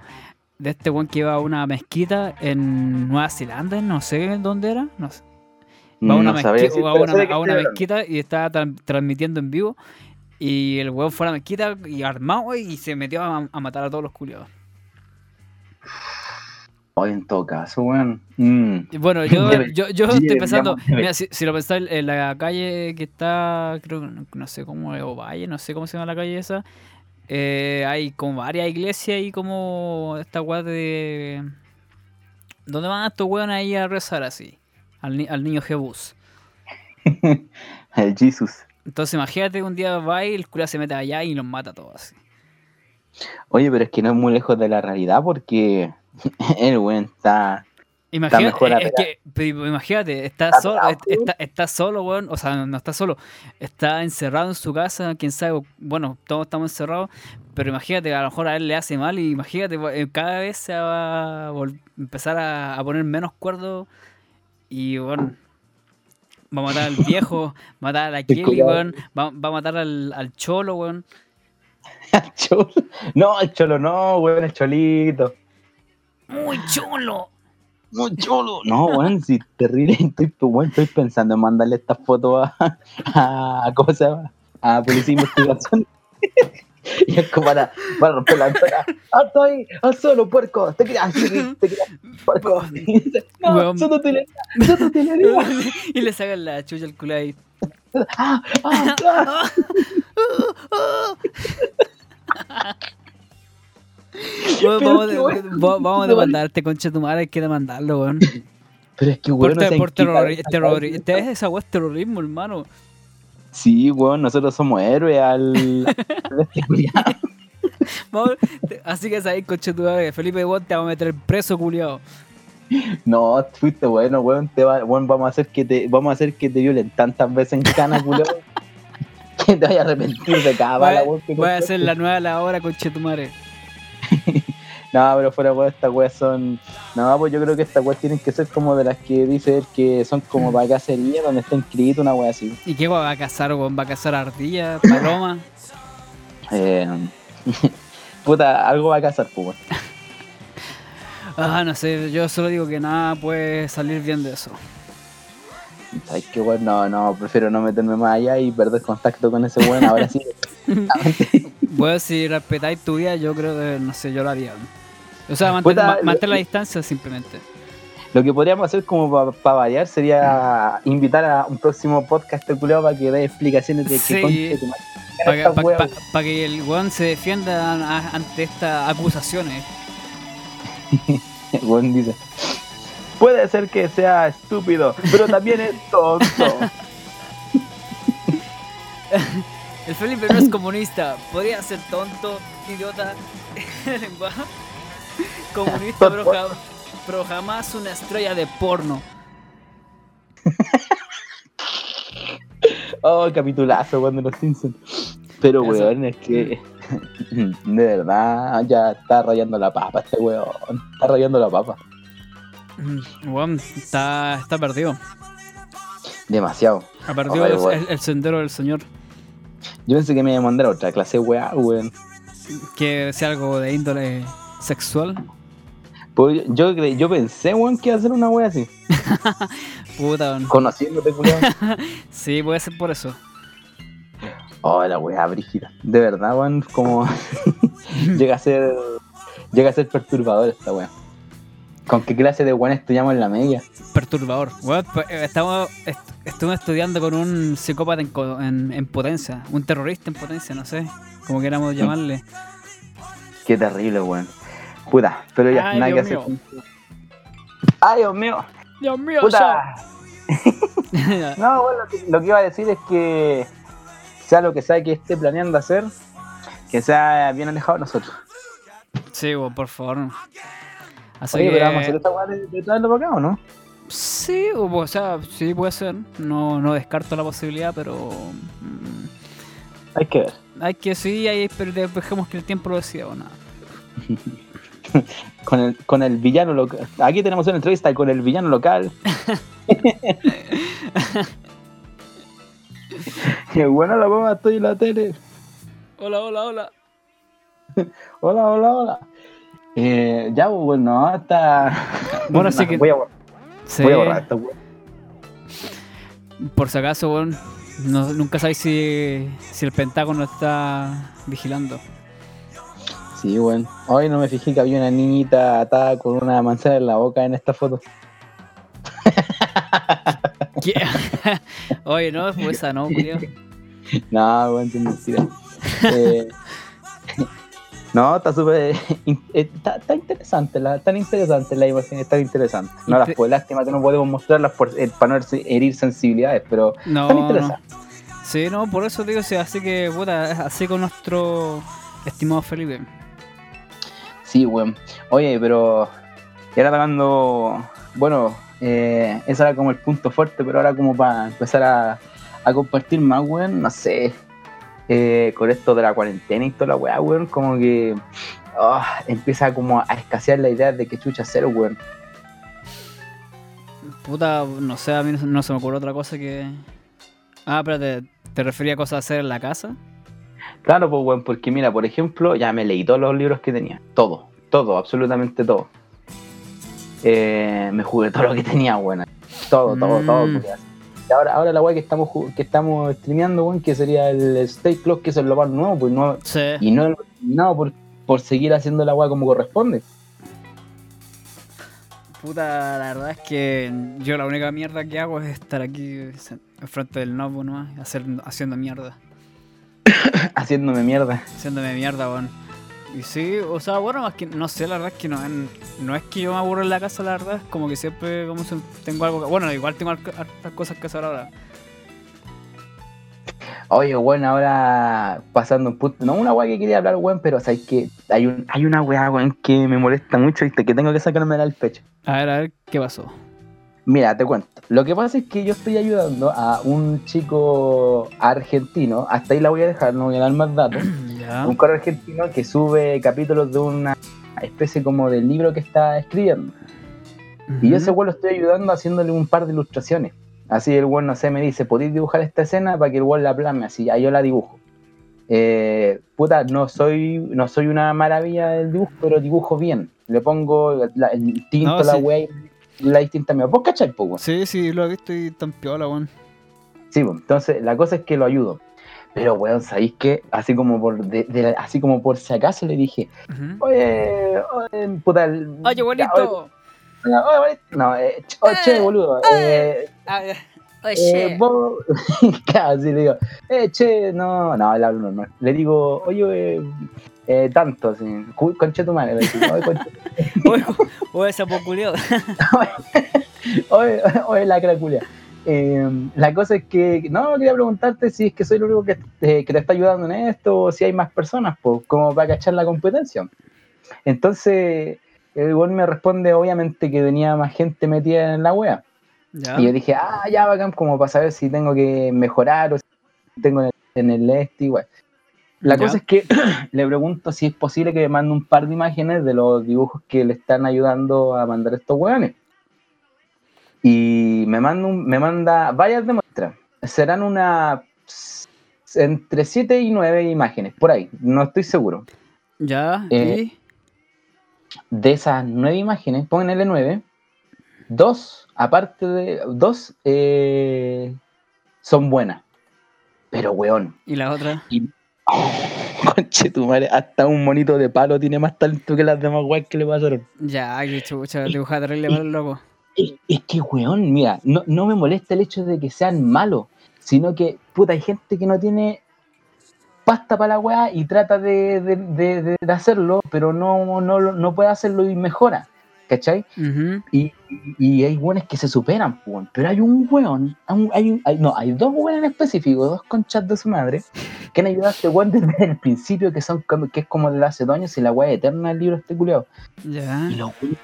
de este weón que iba a una mezquita en Nueva Zelanda, no sé dónde era, no sé. Va a una, No decir, a a mezquita y estaba tran- transmitiendo en vivo. Y el weón fue a la mezquita y armado y se metió a, a matar a todos los culiados. Oye, en todo caso, weón. Mm. Bueno, yo, [laughs] yo, yo estoy pensando, mira, si, si lo pensáis en la calle que está, creo que no, no sé cómo es, Ovalle, no sé cómo se llama la calle esa, eh, hay como varias iglesias y como esta weá de... ¿Dónde van estos weones ahí a rezar así? Al, ni- al niño Jebus. El [laughs] Jesus. Entonces imagínate un día va y el cura se mete allá y los mata a todos así. Oye, pero es que no es muy lejos de la realidad porque [laughs] el weón está Imagínate, mejor es que, imagínate, está Está solo, está, está solo, weón, o sea, no, está solo, está encerrado en su casa, quién sabe, bueno, todos estamos encerrados, pero imagínate, a lo mejor a él le hace mal y imagínate, eh, cada vez se va a empezar a, a poner menos cuerdo y, bueno, va a matar al viejo, va a matar a la [laughs] Kelly, weón, va, va a matar al, al cholo, weón. [laughs] El cholo. No, el cholo no, weón, el cholito. ¡Muy cholo! No, cholo. No, weón, si terrible. [laughs] Estoy, weón, estoy pensando en mandarle estas fotos a, a. ¿Cómo se llama? A Policía de Investigación. [laughs] Y es como para, para romper la ventana. ¡Alto ahí! ¡Al solo, puerco! ¡Te creas! ¡Te creas! ¡Te! ¡Puerco! [laughs] ¡No! Weón. ¡Son utilería! ¡Son utilería! y le sacan la chucha al culo ahí. ¡Ah! ¡Ah! ¡Ah! Weón, [laughs] vamos, de- weón, a no demandar a este concha de tu madre, hay que demandarlo, weón. Pero es que, Por, weón, no te- por terrori- cae. te- esa weá es terrorismo, hermano. Sí, weón, nosotros somos héroes al. [laughs] Vamos- te- así que sabéis, concha de tu madre, Felipe weón, te vamos a meter preso, culiado. No, fuiste bueno, weón. Te va, weón, vamos a hacer que te, vamos a hacer que te violen tantas veces en cana, culiao. [laughs] que te vayas a arrepentir de cada bala, a- weón. voy a hacer la nueva la hora, concha de tu madre. [laughs] No, pero fuera weón, estas weas son. No, pues yo creo que estas weas tienen que ser como de las que dice él que son como para cacería, donde está inscrito una wea así. ¿Y qué va a cazar, weón? ¿Va a cazar ardilla, paloma? [laughs] Eh, [laughs] puta, algo va a cazar, pues, weón. Ah, no sé, yo solo digo que nada puede salir bien de eso. Ay, qué weón, no, no, prefiero no meterme más allá y perder contacto con ese weón. Ahora sí, Bueno, si respetáis tu vida, yo creo que, no sé, yo lo haría. O sea, mantén, ma- mantén la distancia simplemente. Lo que podríamos hacer como para variar sería invitar a un próximo podcast de culiao para que dé explicaciones de Sí. qué madre. Para que, el weón se defienda a- ante estas acusaciones. el [laughs] weón dice. Puede ser que sea estúpido, pero también es tonto. [laughs] El Felipe no es [laughs] comunista, podría ser tonto, idiota, [laughs] comunista, pero, ja- pero jamás una estrella de porno. [laughs] Oh, capitulazo cuando los Simpsons. Pero Eso. weón, es que de verdad ya está rayando la papa este weón. Está rayando la papa. Mm, Weón, está, está perdido. Demasiado. Ha perdido el sendero del señor. Yo pensé que me iba a mandar otra clase weá, weón. Que sea algo de índole sexual. Pues yo, yo, yo pensé, weón, que iba a hacer una wea así. [laughs] Puta, weón. Conociéndote, culiao. [laughs] Sí, puede ser por eso. Oh, la weá brígida. De verdad, weón, como [laughs] llega a ser. Llega a ser perturbador esta weá. ¿Con qué clase de weón estudiamos en la media? Perturbador. Weón, pues, eh, estamos, est- estuve estudiando con un psicópata en, en- en potencia. Un terrorista en potencia, no sé. Como queramos llamarle. Qué terrible, weón. Puta, pero ya, Ay, nada que Dios hacer. mío. Ay, Dios mío. Dios mío, Puta. [laughs] [laughs] No, bueno, lo que, lo que iba a decir es que sea lo que sea que esté planeando hacer, que sea bien alejado de nosotros. Sí, weón, por favor. Así Oye, que... pero vamos a hacer esta weá de, de traerlo para acá, ¿o no? Sí, o, o sea, sí puede ser. No, no descarto la posibilidad, pero... mm, Hay que ver. hay que sí, hay, pero dejemos que el tiempo lo decida o nada. [laughs] Con el, con el villano local. Aquí tenemos una entrevista con el villano local. [laughs] Qué buena la mamá, estoy en la tele. Hola, hola, hola. [laughs] Hola, hola, hola. Eh, ya, pues, bueno, hasta. [laughs] Bueno, así [laughs] que- Voy a, borrar- Sí, voy a borrar esta por si acaso, weón, no- nunca sabéis si, si el Pentágono está vigilando. Sí, bueno. Hoy no me fijé que había una niñita atada con una manzana en la boca en esta foto. [laughs] ¿Qué? Oye, no, pues esa no, culiao. No, bueno, es mentira. Eh, no, está súper. [laughs] eh, Está, está interesante, la, tan interesante la imagen, está interesante. No las puedo, lástima que no podemos mostrarlas por, para no herir sensibilidades, pero No, tan no. interesante. Sí, no, por eso digo, sí, así que, puta, así con nuestro estimado Felipe. Sí, weón. Oye, pero. Y ahora tocando bueno, eh, ese era como el punto fuerte, pero ahora como para empezar a, a compartir más, weón, no sé, eh, con esto de la cuarentena y toda la weá, weón, como que ah, empieza como a escasear la idea de que chucha hacer, weón. Puta, no sé, a mí no, se me ocurre otra cosa que. Ah, espérate, ¿te refería a cosas a hacer en la casa? Claro, pues, weón, porque mira, por ejemplo, ya me leí todos los libros que tenía, todo, todo, absolutamente todo. Eh, me jugué todo lo que tenía, weón, todo, todo, todo. Mm. porque así- y ahora, ahora la weá que estamos que estamos streameando, weón, que sería el State Clock, que es lo más nuevo, pues no, Sí. y no terminado por, por seguir haciendo la weá como corresponde. Puta, la verdad es que yo la única mierda que hago es estar aquí enfrente del notebook nomás, hacer, haciendo mierda. [coughs] Haciéndome mierda. Haciéndome mierda, weón. Y sí, o sea, bueno, más que no sé, la verdad es que no, no es que yo me aburro en la casa, la verdad, es como que siempre como tengo algo que, Bueno, igual tengo hartas cosas que hacer ahora. Oye, bueno, ahora pasando un punto. No, una weá que quería hablar, weón, pero sabes que hay, un, hay una weá, weón, que me molesta mucho y que tengo que sacármela del pecho. A ver, a ver, ¿qué pasó? Mira, te cuento. Lo que pasa es que yo estoy ayudando a un chico argentino, hasta ahí la voy a dejar, no voy a dar más datos. [clears throat] Un correo argentino que sube capítulos de una especie como de libro que está escribiendo. Y yo ese weón lo estoy ayudando haciéndole un par de ilustraciones. Así el weón, no sé, me dice, ¿podéis dibujar esta escena para que el weón la plasme? Así, ahí yo la dibujo. Eh, puta, no soy, no soy una maravilla del dibujo, pero dibujo bien. Le pongo la- el tinto, No, la sí. weá distinta mía. ¿Vos cachai, po, weón? Sí, sí, lo he visto y tan piola, weón. Sí, pues, entonces la cosa es que lo ayudo. Pero, weón, ¿sabéis qué? Así como por de- de- así como por si acaso le dije, Ujú. oye, oye, puta, el- Oye, bonito. oye, oye, bonito. No, eh, oh, che, boludo. Eh, eh, vos, [laughs] claro, sí, le digo, eh, che, no, no, le hablo normal. Le digo, oye, eh, tanto, así, conche tu madre, oye, conche- [laughs] Oye, oye, la craculia. Eh, la cosa es que, no, quería preguntarte si es que soy el único que, eh, que te está ayudando en esto o si hay más personas, pues, como para cachar la competencia. Entonces, el weón me responde, obviamente, que tenía más gente metida en la wea. Ya. Y yo dije, ah, ya, bacán, como para saber si tengo que mejorar o si tengo en el, en el este, igual. La Ya. cosa es que [clears throat] le pregunto si es posible que me mande un par de imágenes de los dibujos que le están ayudando a mandar estos weones. Y me manda, un- me manda varias de muestras. Serán una entre 7 y 9 imágenes, por ahí, no estoy seguro. Ya. Eh, De esas 9 imágenes, pónganle 9, dos, aparte de dos, eh, son buenas. Pero, weón, Y la otra. [laughs] conche tu madre, hasta un monito de palo tiene más talento que las demás weas que le pasaron. Ya, que chucha, dibujada terrible para el loco. Es, es que, weón, mira, no, no me molesta el hecho de que sean malos, sino que, puta, hay gente que no tiene pasta para la weá y trata de, de- de- de- hacerlo, pero no, no, no puede hacerlo y mejora, ¿cachai? Ujú. Y, y hay weones que se superan, weón. pero hay un weón, hay un- hay no, hay dos weones en específico, dos conchas de su madre, que han ayudado a este weón desde el principio, que son como- que es como de hace dos años y la weá eterna del libro este culiao. Ya. Y los weones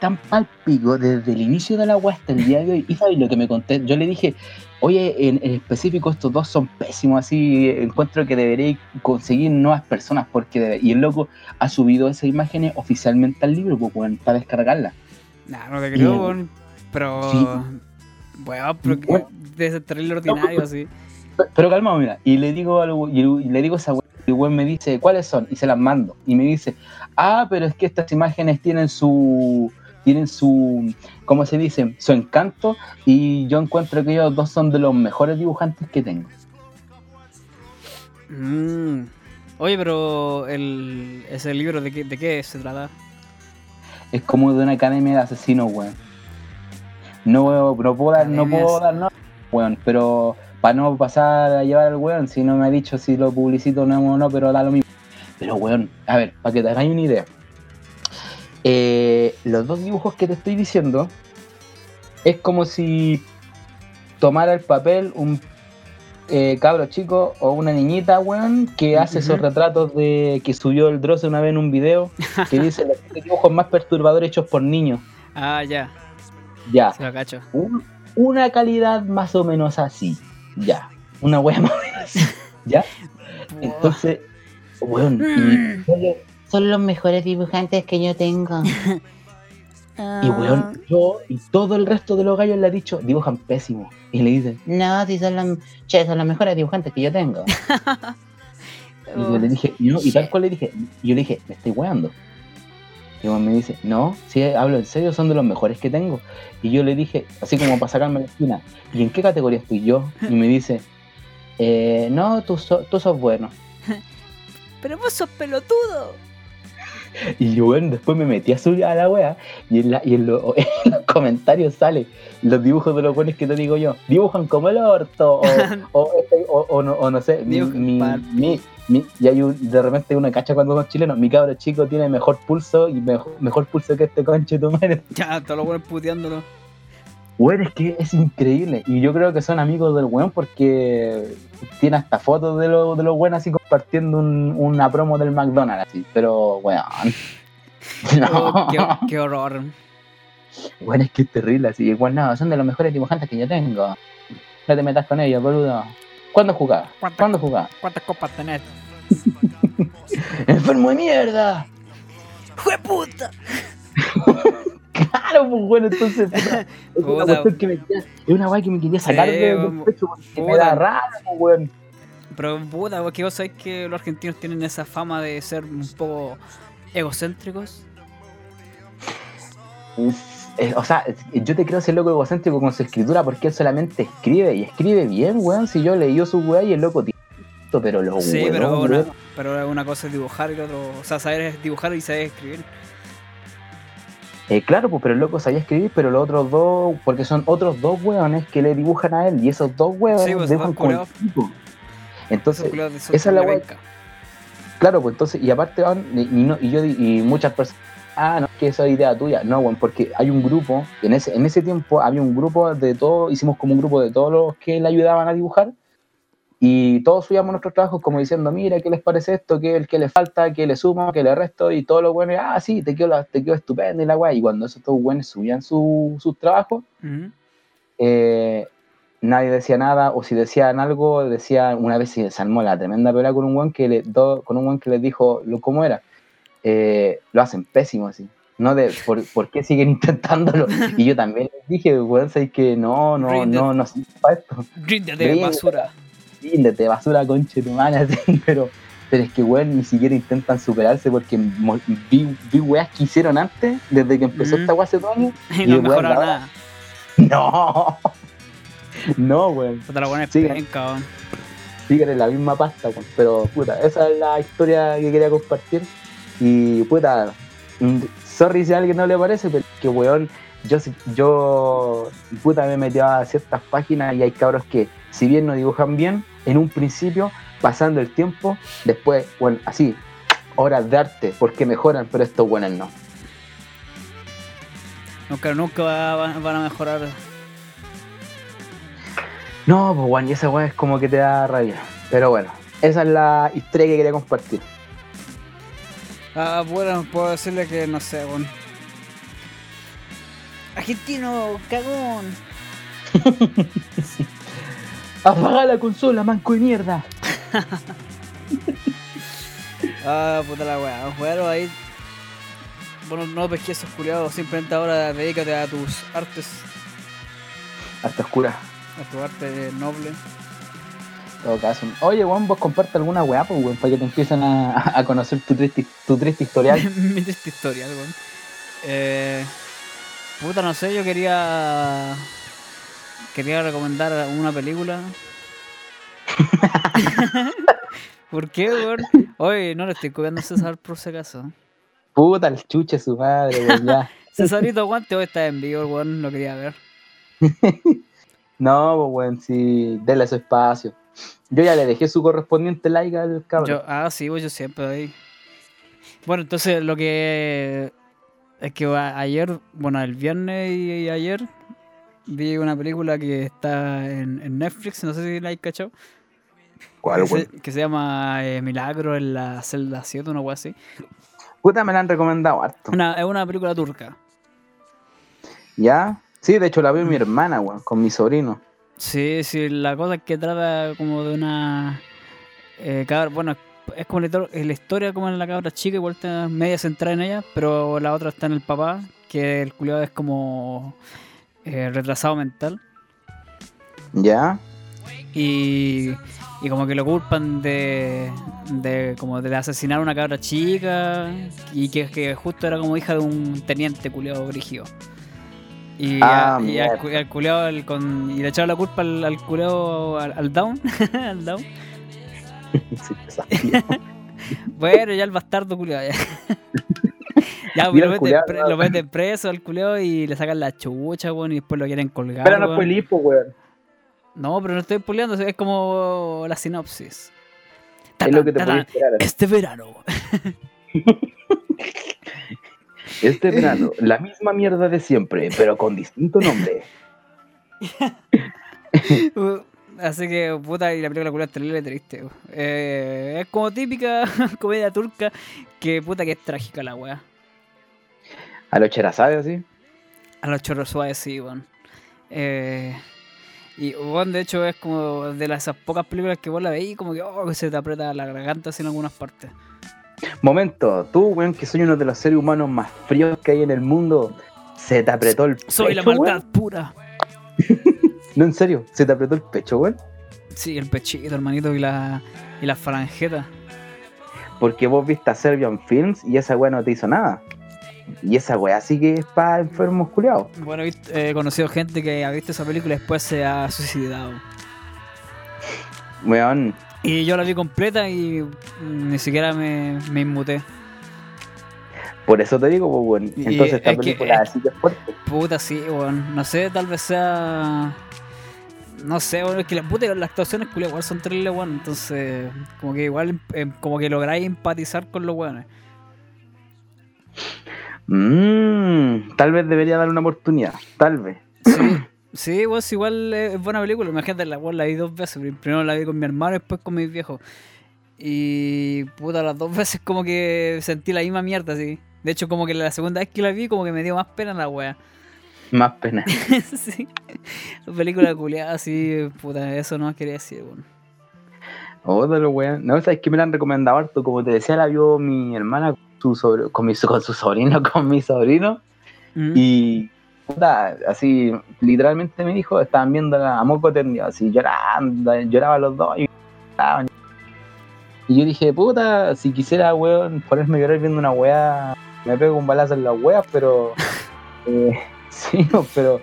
tan pal pico desde el inicio de la weá hasta el día de hoy. Y sabes lo que me conté, yo le dije, oye, en, en específico estos dos son pésimos, así encuentro que deberéis conseguir nuevas personas, porque debe-". y el loco ha subido esas imágenes oficialmente al libro, pues, para descargarlas. Nah, no te creo. Pero. Sí. Weón, pero que Bueno. debe ser terrible ordinario así. Pero, pero calmado, mira, y le digo algo, y, y le digo a esa y el weón me dice, ¿cuáles son? Y se las mando. Y me dice, ah, pero es que estas imágenes tienen su, tienen su, ¿cómo se dice? Su encanto, y yo encuentro que ellos dos son de los mejores dibujantes que tengo. Mm. Oye, pero el, ese libro, ¿de qué, ¿de qué se trata? Es como de una academia de asesinos, weón. No, no puedo dar, no puedo dar no, weón, pero para no pasar a llevar al weón, si no me ha dicho si lo publicito o no, no, pero da lo mismo. Pero weón, a ver, para que te hagáis una idea. Eh, los dos dibujos que te estoy diciendo es como si tomara el papel un eh, cabro chico o una niñita, weón, que hace esos retratos de que subió el Dross una vez en un video que [laughs] dice los dibujos más perturbadores hechos por niños. Ah, ya. Ya. Se lo cacho. Un- una calidad más o menos así. Ya. Una wea [laughs] más o menos así. ¿Ya? [laughs] Entonces, weón, y son los- mejores dibujantes que yo tengo. [laughs] Y weón, yo y todo el resto de los gallos le ha dicho, dibujan pésimo. Y le dicen, no, si son los, che, son los mejores dibujantes que yo tengo. [laughs] Y yo le dije, y, tal cual le dije, yo le dije, me estoy weando. Y me dice, no, si hablo en serio, son de los mejores que tengo. Y yo le dije, así como para sacarme la esquina, ¿y en qué categoría estoy yo? Y me dice, eh, no, tú, so- tú sos bueno. [laughs] Pero vos sos pelotudo. [laughs] Y yo, bueno, después me metí a subir a la wea y en, la- y en, lo- [laughs] en los comentarios sale los dibujos de los buenos que te digo yo. Dibujan como el orto, o, [laughs] o, este, o- o no, o no sé, mi, mi- mi- y hay un, de repente una cacha cuando son chilenos. Mi cabro chico tiene mejor pulso y mejor, mejor pulso que este conche tu madre. Ya, todos los buenos puteándolo. Bueno, es que es increíble. Y yo creo que son amigos del weón porque tiene hasta fotos de, lo- de los buenos así compartiendo un- una promo del McDonald's así. Pero, weón. [laughs] No. Oh, qué, qué horror. Bueno, es que es terrible, así. Igual no, son de los mejores dibujantes que yo tengo. No te metas con ellos, boludo. ¿Cuándo jugás? ¿Cuántas, ¿Cuándo jugás? cuántas copas tenés? [laughs] ¡Enfermo de mierda! ¡Jue puta! [laughs] Claro, pues bueno, entonces. [laughs] puta, es, una cuestión que me quería- es una weá que me quería sacar Sí, de, del pecho porque me da raro, pues, weón. Pero puta, porque vos sabés que los argentinos tienen esa fama de ser un poco egocéntricos. Es- es- o sea, yo te creo ese loco egocéntrico con su escritura porque él solamente escribe y escribe bien, weón. Si yo leí su weá y el loco tiene esto, pero los Sí, weón, pero una, weón. pero una cosa es dibujar y otro. O sea, saber es dibujar y saber escribir. Eh, claro, pues, pero el loco sabía escribir, pero los otros dos, porque son otros dos weones que le dibujan a él, y esos dos weones Sí, pues, dibujan como el pico. Entonces, esa es la penca. claro, pues entonces, y aparte, van, y, y no- y yo y muchas personas, ah, no, que eso es idea tuya, no, weón, porque hay un grupo, en ese, en ese tiempo había un grupo de todos, hicimos como un grupo de todos los que le ayudaban a dibujar, y todos subíamos nuestros trabajos como diciendo, mira, ¿qué les parece esto? ¿Qué, qué le falta? ¿Qué le sumo? ¿Qué le resto? Y todos los buenos, ah, sí, te quedó, la- te quedó estupendo y la weá. Y cuando esos dos buenos subían su- sus trabajos, Ujú. eh, nadie decía nada, o si decían algo, decían, una vez se desarmó la tremenda pelea con un weón que le, do- con un weón que les dijo lo, cómo era. Eh, lo hacen pésimo así. No de por, ¿por qué siguen [laughs] intentándolo? Y yo también les dije, weón, sé que no, no, Ríndete. no, no sirve para esto. Ríndete, Ríndete. basura. Ríndete, basura conche tu [laughs] así, pero, pero es que weón ni siquiera intentan superarse porque vi, vi weas que hicieron antes, desde que empezó Mm. esta wea hace dos años. [laughs] Y no el weón mejora ahora- nada. [laughs] No, no, weón. La buena siguen en la misma pasta, weón. pero puta, esa es la historia que quería compartir. Y puta, mm, sorry si a alguien no le parece, pero que weón, yo, yo puta me metí a ciertas páginas y hay cabros que, si bien no dibujan bien, en un principio, pasando el tiempo, después, bueno, así, horas de arte, porque mejoran, pero estos buenos no. Nunca, nunca va- va- van a mejorar. No, pues weón, y esa weón es como que te da rabia. Pero bueno, esa es la historia que quería compartir. Ah, bueno, puedo decirle que no sé, weón. Argentino, cagón. [laughs] Apaga la consola, manco de mierda. [laughs] Ah, puta la weá. Bueno, ahí. Bueno, no pesques esos culiados. Simplemente ahora dedícate a tus artes. Hasta oscura. A tu arte noble. En todo caso. Oye, Juan, vos comparte alguna weá, pues, weón, para que te empiecen a, a conocer tu triste, tu triste historial. [laughs] Mi triste historia, weón. Eh. Puta, no sé, yo quería. Quería recomendar una película. [laughs] ¿Por qué, weón? Oye, no le estoy copiando a César por si acaso. Puta, el chuche su madre, weón, ya. [laughs] Cesarito Guante hoy está en vivo, weón, lo quería ver. [laughs] No, pues, weón, sí, déle su espacio. Yo ya le dejé su correspondiente like al cabrón. Yo, ah, sí, pues yo siempre ahí. Bueno, entonces lo que es que ayer, bueno, el viernes y, y ayer vi una película que está en, en Netflix, no sé si la hay cachado, ¿Cuál, que, se, que se llama eh, Milagro en la celda 7, una wea así. Puta, me la han recomendado harto. Una, es una película turca. ¿Ya? Sí, de hecho la veo mi hermana, weón, con mi sobrino. Sí, sí, la cosa es que trata como de una eh, cabra, bueno, es como la, la historia como en la cabra chica, igual está media centrada en ella, pero la otra está en el papá, que el culiado es como eh, retrasado mental. ¿Ya? Y, y como que lo culpan de, de como de asesinar a una cabra chica y que, que justo era como hija de un teniente culiado brígido. Y, Ah, a- y al, mierda. cu- al con, y le echaron la culpa al, al culiao al, al down, [laughs] al down. [laughs] Sí. [laughs] Bueno, ya el bastardo culiao ya. Ya, Mira lo, meten, culiao, pre- ¿no? lo meten preso al culiao y le sacan la chucha, weón, y después lo quieren colgar. Pero no fue lipo, weón. No, pero no estoy puleando, es como la sinopsis. Es lo que te podía esperar. Este verano. [laughs] Este verano, la misma mierda de siempre, pero con distinto nombre. [laughs] Uh, Así que, puta, y la película culiao es terrible triste. Eh, es como típica [laughs] comedia turca que, puta, que es trágica la wea. A los cherazades, así. A los suaves, sí, weón. Eh, y, weón, de hecho, es como de las esas pocas películas que vos la veís, como que, oh, que se te aprieta la garganta así en algunas partes. Momento, tú, weón, que soy uno de los seres humanos más fríos que hay en el mundo, se te apretó el pecho. Soy la weón? maldad pura. [laughs] No, en serio, se te apretó el pecho, weón. Sí, el pechito, hermanito, y la, y la falanjeta. Porque vos viste a Serbian Films y esa weá no te hizo nada. Y esa weá sí que es para enfermos culiados. Bueno, he he conocido gente que ha visto esa película y después se ha suicidado. Weón, Y yo la vi completa y mm, ni siquiera me, me inmuté. por eso te digo, pues, weón. Y Entonces esta es que- película así que es fuerte. Puta, sí, weón. No sé, tal vez sea. No sé, bueno, es que la puta, las actuaciones culiadas igual son terribles, weón. Entonces, como que igual, eh, como que lográis empatizar con los weones. Mmm, tal vez debería darle una oportunidad, tal vez. Sí, sí, igual es buena película. Imagínate, la la vi dos veces. Primero la vi con mi hermano y después con mis viejos. Y puta, las dos [laughs] veces como que sentí la misma mierda, así. De hecho, como que la segunda vez que la vi, como que me dio más pena la wea. Más pena. [laughs] sí. Película culiada, así, puta, eso no quería decir, weón. Otro weón. No, sabes que me la han recomendado harto. Como te decía, la vio mi hermana su, sobre- con mi, con su sobrino, [laughs] con mi sobrino. Mm. Y puta, así, literalmente me dijo, estaban viendo a moco tendido, así llorando, lloraban los dos y lloraban. Y yo dije, puta, si quisiera, weón, ponerme a llorar viendo una weá, me pego un balazo en las weas, pero. [laughs] eh, sí, no, pero.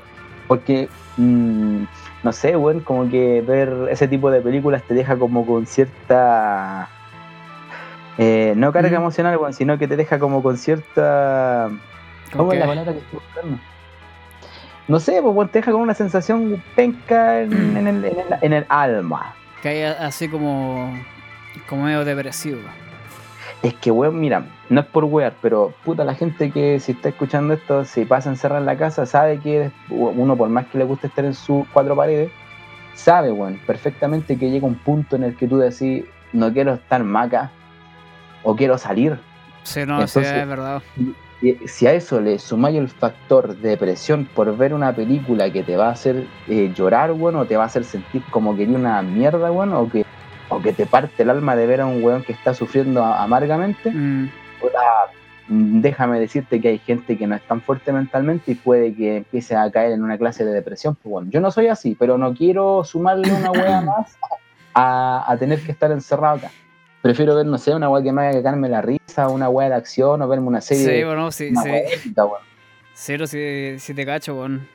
Porque. mm, no sé, weón, como que ver ese tipo de películas te deja como con cierta. Eh, no carga Mm. emocional, weón, sino que te deja como con cierta. ¿Cómo es la palabra que estoy buscando? No sé, pues te deja con una sensación penca en, en el, en, el, en el alma. Que hay así como. como medio depresivo. Es que, weón, mira, no es por wear, pero puta, la gente que si está escuchando esto, si pasa encerrada en la casa, sabe que uno, por más que le guste estar en sus cuatro paredes, sabe, weón, perfectamente que llega un punto en el que tú decís, no quiero estar maca o quiero salir. Sí, no, sí, Entonces- es verdad. Si a eso le sumáis el factor de depresión por ver una película que te va a hacer eh, llorar, weón, o te va a hacer sentir como que eres una mierda, weón, o que, o que te parte el alma de ver a un weón que está sufriendo amargamente, Mm, mm, déjame decirte que hay gente que no es tan fuerte mentalmente y puede que empiece a caer en una clase de depresión. Pues bueno, yo no soy así, pero no quiero sumarle una wea [coughs] más a, a tener que estar encerrado acá. Prefiero ver, no sé, una wea que me haga cagarme la risa, una wea de acción, o verme una serie sí, bueno, sí, sí. épica, weón. Cero si, si te cacho, weón.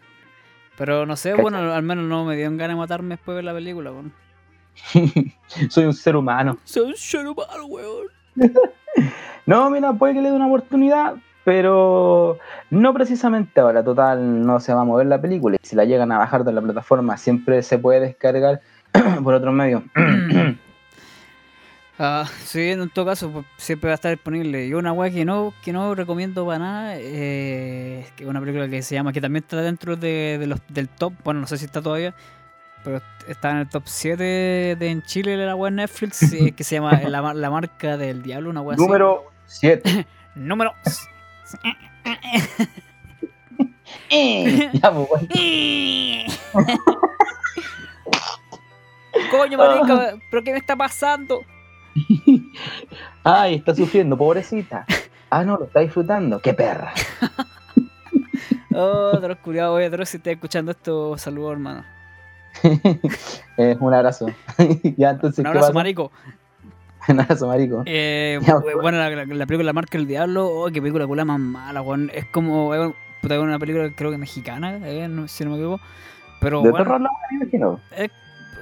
Pero no sé, bueno, al menos no me dieron ganas de matarme después de ver la película, weón. [laughs] Soy un ser humano. Soy un ser humano, weón. [laughs] No, mira, puede que le dé una oportunidad, pero no precisamente ahora. Total, no se va a mover la película. Y si la llegan a bajar de la plataforma, siempre se puede descargar [clears throat] por otro medio. [clears throat] Ah, sí, en todo caso, pues, siempre va a estar disponible. Y una weá que no, que no recomiendo para nada, eh, que es una película que se llama, que también está dentro de, de los, del top, bueno, no sé si está todavía, pero está en el top 7 de en Chile la web Netflix, eh, que se llama [laughs] la, La marca del diablo, una weá. Número 7. [laughs] Número. [laughs] Ya, pues. Coño, marica, ¿pero qué me está pasando? Ay, está sufriendo, pobrecita. [laughs] Ah, no, lo está disfrutando. ¡Qué perra! Oh, Dross, culiado, oye, Dross, si estás escuchando esto, saludos, hermano. [laughs] Eh, un abrazo. [laughs] ya, entonces, Un ¿qué abrazo, marico. Un abrazo, marico. Eh, Ya, bu- bueno, la, la- la película La Marca del Diablo, oh, qué película culia más mala, weón. Es como, es es una película creo que mexicana, eh, no, si no me equivoco. Pero de bueno, terror la me imagino.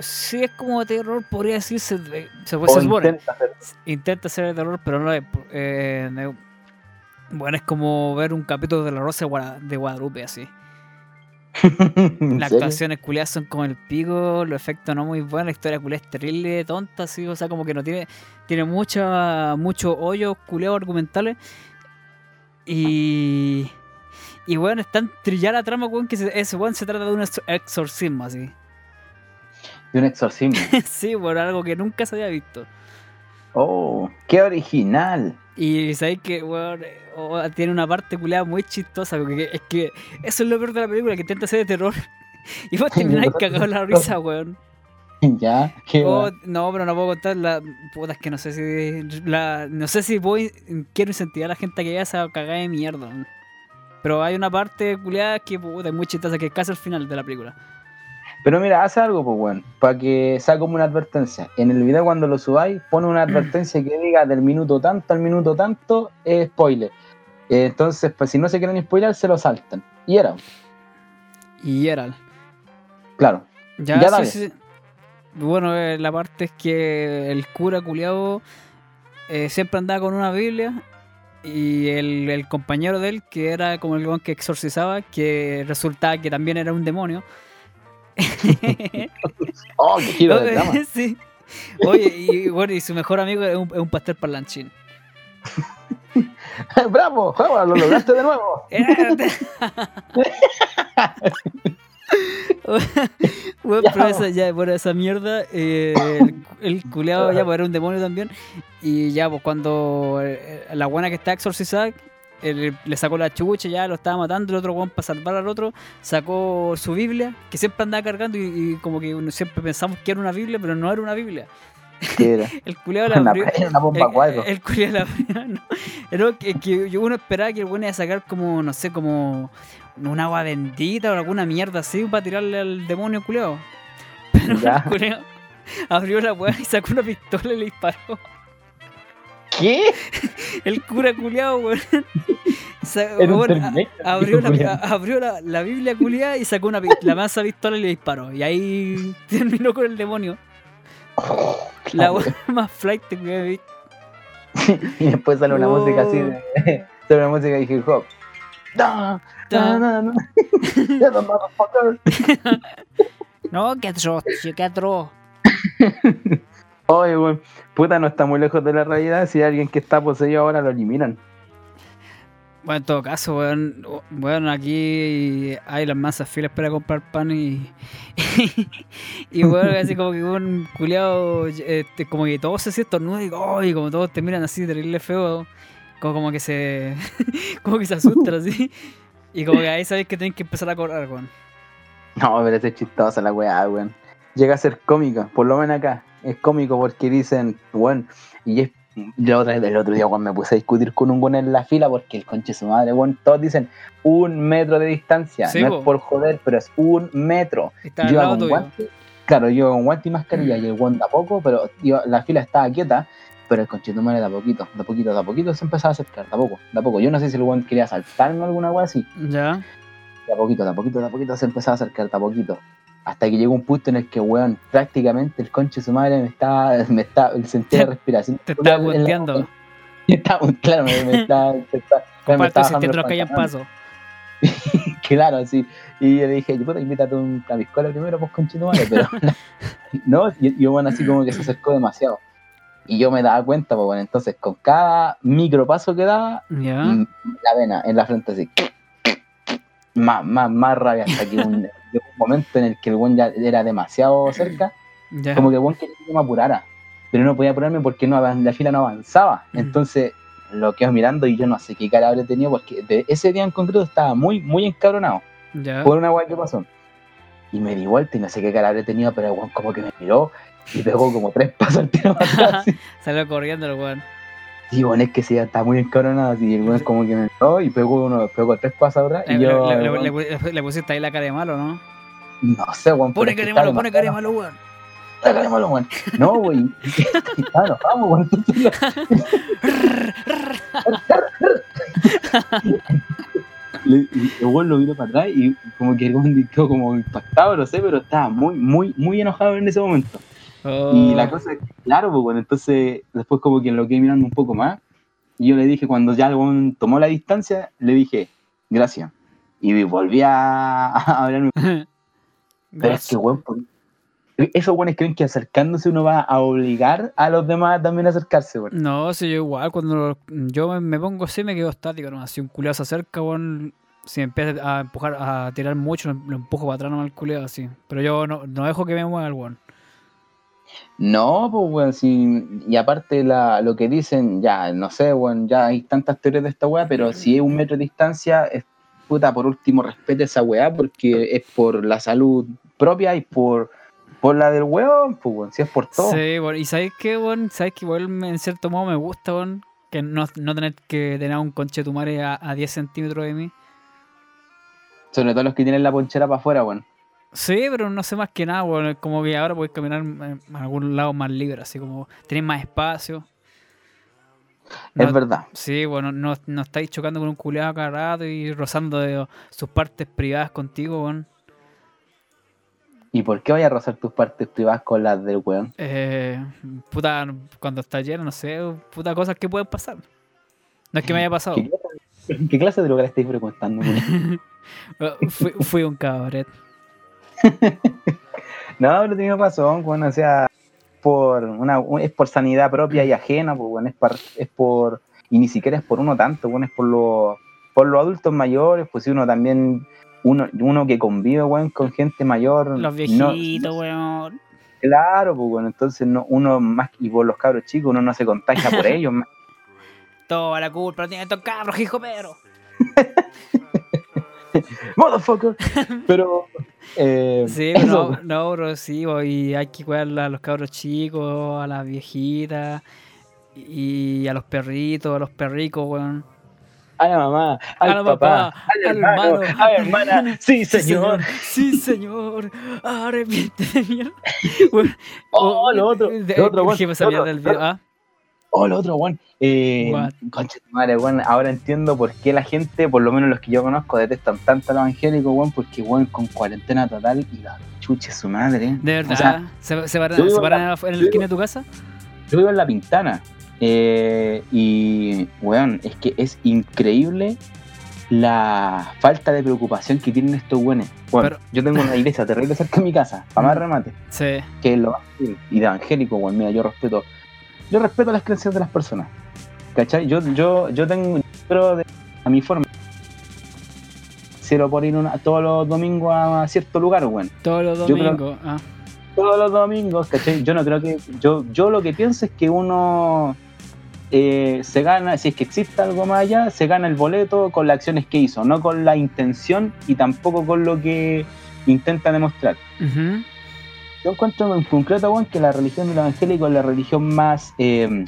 Sí es como de terror, podría decirse. de- se, O se supone. intenta hacer- Intenta ser de terror, pero no es. eh, bueno, es como ver un capítulo de La Rosa de Guada- de Guadalupe, así. [laughs] ¿En Las actuaciones culiadas son como el pico, los efectos no muy buenos, la historia culiada es terrible, tonta, así, o sea, como que no tiene, tiene mucha, muchos hoyos culiados argumentales. Y. Y bueno, es tan trillada la trama, weón, que se- ese weón se trata de un exor- exorcismo, así. De un exorcismo. [laughs] sí, por algo que nunca se había visto. Oh, qué original. Y sabéis que, weón, oh, tiene una parte culiada muy chistosa, porque es que eso es lo peor de la película, que intenta ser de terror. [laughs] Y vos termináis cagado la risa, weón. [laughs] ya, qué Oh, bueno. no, pero no puedo contar la. Puta, es que no sé si. La, no sé si voy, quiero incentivar a la gente a que vaya esa cagada de mierda. Pero hay una parte culiada que puta, es muy chistosa, que es casi el final de la película. Pero mira, hace algo, pues bueno, para que sea como una advertencia. En el video cuando lo subáis, pone una advertencia que diga del minuto tanto al minuto tanto, es spoiler. Eh, Entonces, pues si no se quieren spoiler, se lo saltan. Y era, Y Gerald. claro. Ya, Ya, sí, sí. Bueno, eh, la parte es que el cura culiado siempre andaba con una Biblia. Y el, el compañero de él, que era como el weón que exorcizaba, que resultaba que también era un demonio. [laughs] Oh, qué giro de trama. [laughs] sí. Oye, y bueno, y su mejor amigo es un, es un pastel parlanchín. [laughs] ¡Bravo! ¡Bravo! ¡Lo lograste de nuevo! bueno, Ya, pero esa, ya, bueno, esa mierda, eh, el, el culeado ya pues, era un demonio también. Y ya, pues cuando eh, la buena que está exorcizada, él le sacó la chucha, ya lo estaba matando, el otro weón para salvar al otro, sacó su Biblia, que siempre andaba cargando y, y como que uno siempre pensamos que era una Biblia, pero no era una Biblia. [laughs] El culeado la abrió. [laughs] una bomba El, cuadro. el culiao la abrió, [laughs] no. Que, que uno esperaba que el bueno iba a sacar como, no sé, como un agua bendita o alguna mierda así para tirarle al demonio culeado. Pero Ya. el culeado abrió la weá y sacó una pistola y le disparó. ¿Qué? [laughs] El cura culeado, weón. [laughs] Abrió la, culiao. a- abrió la, la Biblia culiada y sacó una la masa pistola y le disparó. Y ahí [laughs] terminó con el demonio. La weá más flight que he visto. Y después sale una Oh. música así de. Sale una música de hip hop. Da, da, da. No, qué atroz, qué atroz. Oye, weón. Puta, no está muy lejos de la realidad. Si hay alguien que está poseído ahora lo eliminan. Bueno, en todo caso, weón, bueno, aquí hay las masas filas para comprar pan y. [laughs] y bueno, así como que un culiado, este, como que todos se sienten y, oh, y como todos te miran así, terrible feo, como, como que se. [laughs] como que se asustan así. Y como que ahí sabes que tienen que empezar a correr, weón. No, pero es chistosa la weá, weón. Llega a ser cómica, por lo menos acá. Es cómico porque dicen, weón, y es. Vez, el otro día, weón, me puse a discutir con un weón en la fila porque el conche de su madre, weón, todos dicen un metro de distancia. Sí, no po. es por joder, pero es un metro. Está Yo con guante, claro, yo con guante y mascarilla y el weón da poco, pero la fila estaba quieta, pero el conche de su madre da poquito, da poquito, da poquito se empezaba a acercar, da poco, da poco. Yo no sé si el weón quería saltarme o alguna weá así. Ya. De a poquito, de a poquito, de a poquito se empezaba a acercar, de a poquito. Hasta que llegó un punto en el que, weón, prácticamente el conche de su madre me estaba, [laughs] me estaba, sentía respiración. Te estaba guanteando. [laughs] Estaba, claro, me, me estaba, los bajando que hayan paso. [laughs] Claro, sí. Y yo le dije, puta, invítate un claviscola primero, pues conche tu madre, pero no, y yo, bueno, así como que se acercó demasiado. Y yo me daba cuenta, pues bueno, entonces con cada micro paso que daba. Mm, la vena en la frente así. Más, más, más rabia hasta que un, llegó un momento en el que el buen ya era demasiado [clears throat] cerca, como que el buen quería que me apurara, pero no podía apurarme porque no, la fila no avanzaba. Mm. Entonces, lo quedo mirando y yo no sé qué cara habré tenido porque de ese día en concreto estaba muy, muy encabronado Ya. por una weá que pasó. Y me di vuelta y no sé qué cara habré tenido, pero el weón como que me miró y pegó como tres [laughs] pasos al tiro atrás. [laughs] Salió corriendo el weón. Sí, bueno, es que sí, estaba muy encabronado así. El weón como que me miró y pegó uno, pegó tres pasos atrás. Le, Y yo, le- le- weón, pusiste ahí la cara de malo, ¿no? no sé, weón. Pone cara de malo, pone cara de malo, weón. La cara de malo, weón. No, weón. [laughs] [laughs] Entonces, [laughs] le- y el weón lo vino para atrás y como que el weón quedó como impactado, no sé, pero estaba muy, muy, muy enojado en ese momento. Y la Oh. cosa es que, claro, pues bueno, entonces después como que lo quedé mirando un poco más y yo le dije, cuando ya el tomó la distancia, le dije, gracias. Y volví a, a [laughs] hablarme. Pero es que, pues, esos weones creen que acercándose uno va a obligar a los demás también a acercarse, weón. No, si yo igual, cuando yo me, pongo así me quedo estático, ¿no? Si un culiado se acerca, weón, si me empieza a empujar, a tirar mucho, lo, empujo para atrás nomás el culiado así. Pero yo no, no dejo que me mueva el weón. No, pues, weón, sí, y aparte la, lo que dicen, ya, no sé, weón, ya hay tantas teorías de esta weá, pero si es un metro de distancia, es puta, por último, respete esa weá, porque es por la salud propia y por, por la del weón, pues, weón, si es por todo. Sí, weón, y ¿sabes qué, weón? ¿Sabes que igual en cierto modo me gusta, weón? Que no, no tener que tener un conchetumare a, a 10 centímetros de mí. Sobre todo los que tienen la ponchera para afuera, weón. Sí, pero no sé más que nada, es Como que ahora puedes caminar en algún lado más libre, así como tenés más espacio. Es verdad. Sí, bueno, no, no estáis chocando con un culeado cada rato y rozando de sus partes privadas contigo, weón. ¿Y por qué vaya a rozar tus partes privadas con las del weón? Eh, puta, cuando está lleno, no sé, puta, cosas que pueden pasar. No es que me haya pasado. ¿Qué, clase- qué clase de lugar estáis frecuentando, [laughs] Fui, fui un cabret. [laughs] No, pero tienes razón, bueno, o sea, por una, es por sanidad propia y ajena, pues bueno, es, par- es por, y ni siquiera es por uno tanto, bueno, es por los, por los adultos mayores, pues si uno también, uno, uno que convive, weón, con gente mayor. Los no- viejitos, weón. claro, pues bueno, entonces no, uno más, y por los cabros chicos, uno no se contagia por [laughs] ellos. Toda la culpa tiene estos cabros, hijo pero. [laughs] [laughs] motherfucker. Pero, eh, Sí, pero eso, no, no, bro, sí, y hay que cuidar a los cabros chicos, a las viejitas, y a los perritos, a los perricos, weón. a la mamá, al A la papá, papá, al hermano, hermano. a la hermana, sí, señor. Sí, señor. Arrepiente de mierda. Oh, lo otro, de- lo otro, Ah, Oh, lo otro, weón. Eh, concha madre, weón. Ahora entiendo por qué la gente, por lo menos los que yo conozco, detestan tanto al evangélico, weón, porque, weón, con cuarentena total y la chuche su madre. de verdad. O sea, ¿Se, se paran, se paran en la- en la yo esquina de tu casa? yo vivo en La Pintana. eh, y, weón, es que es increíble la falta de preocupación que tienen estos weones. Bueno, Pero- yo tengo una iglesia [laughs] terrible cerca de mi casa, para más remate. Sí. que es lo más y de evangélico, weón. Mira, yo respeto, yo respeto las creencias de las personas. ¿Cachai? Yo, yo, yo tengo, pero de, a mi forma. Cero por ir una- todos los domingos a cierto lugar, weón. Todos los creo- domingos. Ah. Todos los domingos, ¿cachai? Yo no creo que. Yo, yo lo que pienso es que uno eh, se gana, si es que existe algo más allá, se gana el boleto con las acciones que hizo, no con la intención y tampoco con lo que intenta demostrar. Ujú. Yo encuentro en concreto, weón, que la religión del evangélico es la religión más eh,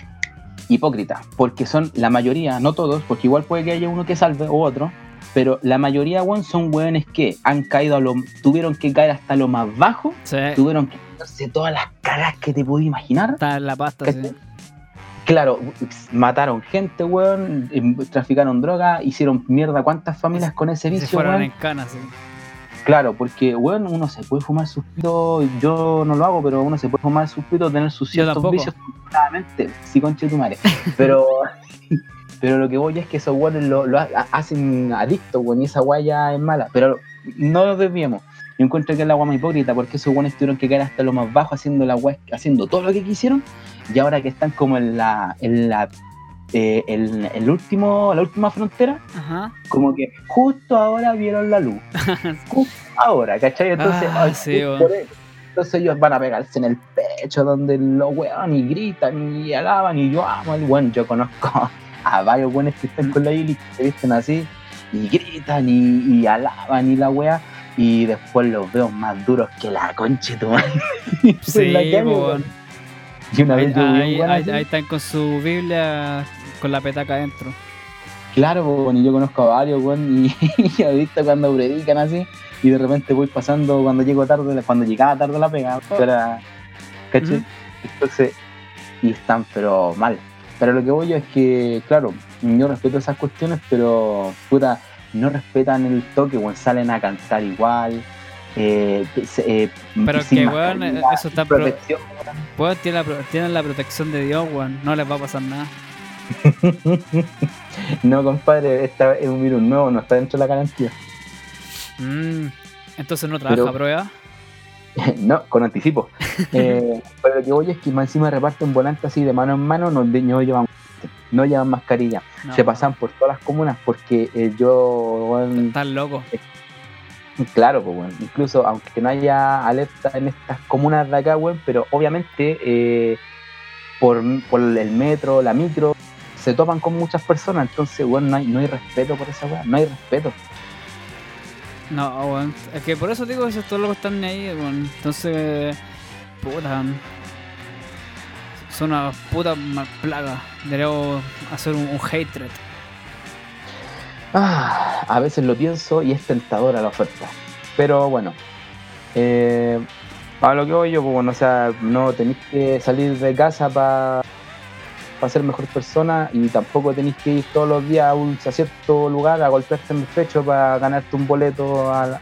hipócrita, porque son la mayoría, no todos, porque igual puede que haya uno que salve o otro, pero la mayoría, weón, son weones que han caído a lo, tuvieron que caer hasta lo más bajo, Sí. tuvieron que hacerse todas las caras que te puedes imaginar. Está en la pasta, sí. Claro, mataron gente, weón, em, traficaron droga, hicieron mierda cuántas familias con ese Se vicio, fueron weón. en canas, sí. Claro, porque, bueno, uno se puede fumar sus pitos, yo no lo hago, pero uno se puede fumar sus pitos, tener sus ciertos vicios, claramente, sí, conche tu madre. Pero, [laughs] pero lo que voy es que esos weones lo, lo ha- hacen adicto, weón, y esa guaya es mala. Pero no lo desviemos. Yo encuentro que es la agua más hipócrita, porque esos weones tuvieron que caer hasta lo más bajo haciendo la wea- haciendo todo lo que quisieron, y ahora que están como en la, en la, eh, en el último, la última frontera, Ajá. como que justo ahora vieron la luz. [laughs] Justo ahora, ¿cachai? Entonces, Ah, ay, sí, entonces ellos van a pegarse en el pecho donde los weón y gritan y alaban y yo amo al weón. Yo conozco a varios buenos que están con la Ili que se visten así y gritan y, y alaban y la wea. Y después los veo más duros que la concha tu madre. [laughs] Sí, la calle. Y una Ahí, vez yo vi un ahí- así. ahí están con su Biblia con la petaca adentro. Claro, weón, y yo conozco a varios, weón, y, [laughs] y he visto cuando predican así, y de repente voy pasando cuando llego tarde, cuando llegaba tarde la pega, era. Ujú. Entonces, y están pero mal. Pero lo que voy yo es que, claro, yo respeto esas cuestiones, pero puta, no respetan el toque, weón, salen a cantar igual. Eh, eh, Pero que, weón, mascarilla, eso está pro- protección. Pues tienen la, pro- tienen la protección de Dios, weón. No les va a pasar nada. [laughs] no, compadre, esta es un virus nuevo, no está dentro de la garantía. Mm, entonces no trabaja Pero- prueba. [laughs] no, con anticipo. [laughs] Eh, pero lo que voy es que más encima reparten volantes así de mano en mano, no, no llevan no llevan mascarilla. No, Se pasan por todas las comunas porque eh, yo, Están locos. claro, pues, weón, incluso aunque no haya alerta en estas comunas de acá, weón, pero obviamente eh, por, por el metro, la micro, se topan con muchas personas, entonces, weón, no hay, no hay respeto por esa weón, no hay respeto. No, weón. Es que por eso digo que esos todos locos están ahí, weón. Entonces, puta. Son una puta mal plaga. Deberíamos hacer un, un hatred. Ah, a veces lo pienso y es tentadora la oferta. Pero bueno, eh, a lo que voy yo, pues bueno, o sea, no tenéis que salir de casa para ser mejor persona y tampoco tenéis que ir todos los días a, un, a cierto lugar a golpearte en el pecho para ganarte un boleto a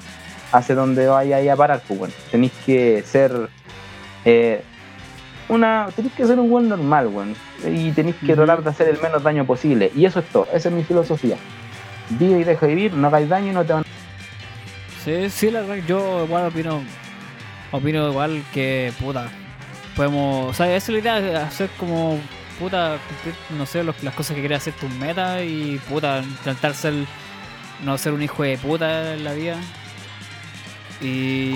hacia donde vayáis a parar. Pues bueno, tenéis que ser eh, una, tenéis que ser un buen normal, weón. Y tenéis que tratar de hacer el menos daño posible. Y eso es todo, esa es mi filosofía. Vive y deja vivir, no hagáis daño y no te van Sí, sí, la verdad, yo igual opino. Opino igual que, puta. Podemos. O sea, esa es la idea, hacer como. Puta, cumplir, no sé, los- las cosas que quieras hacer tus metas y, puta, intentar ser. No ser un hijo de puta en la vida. Y,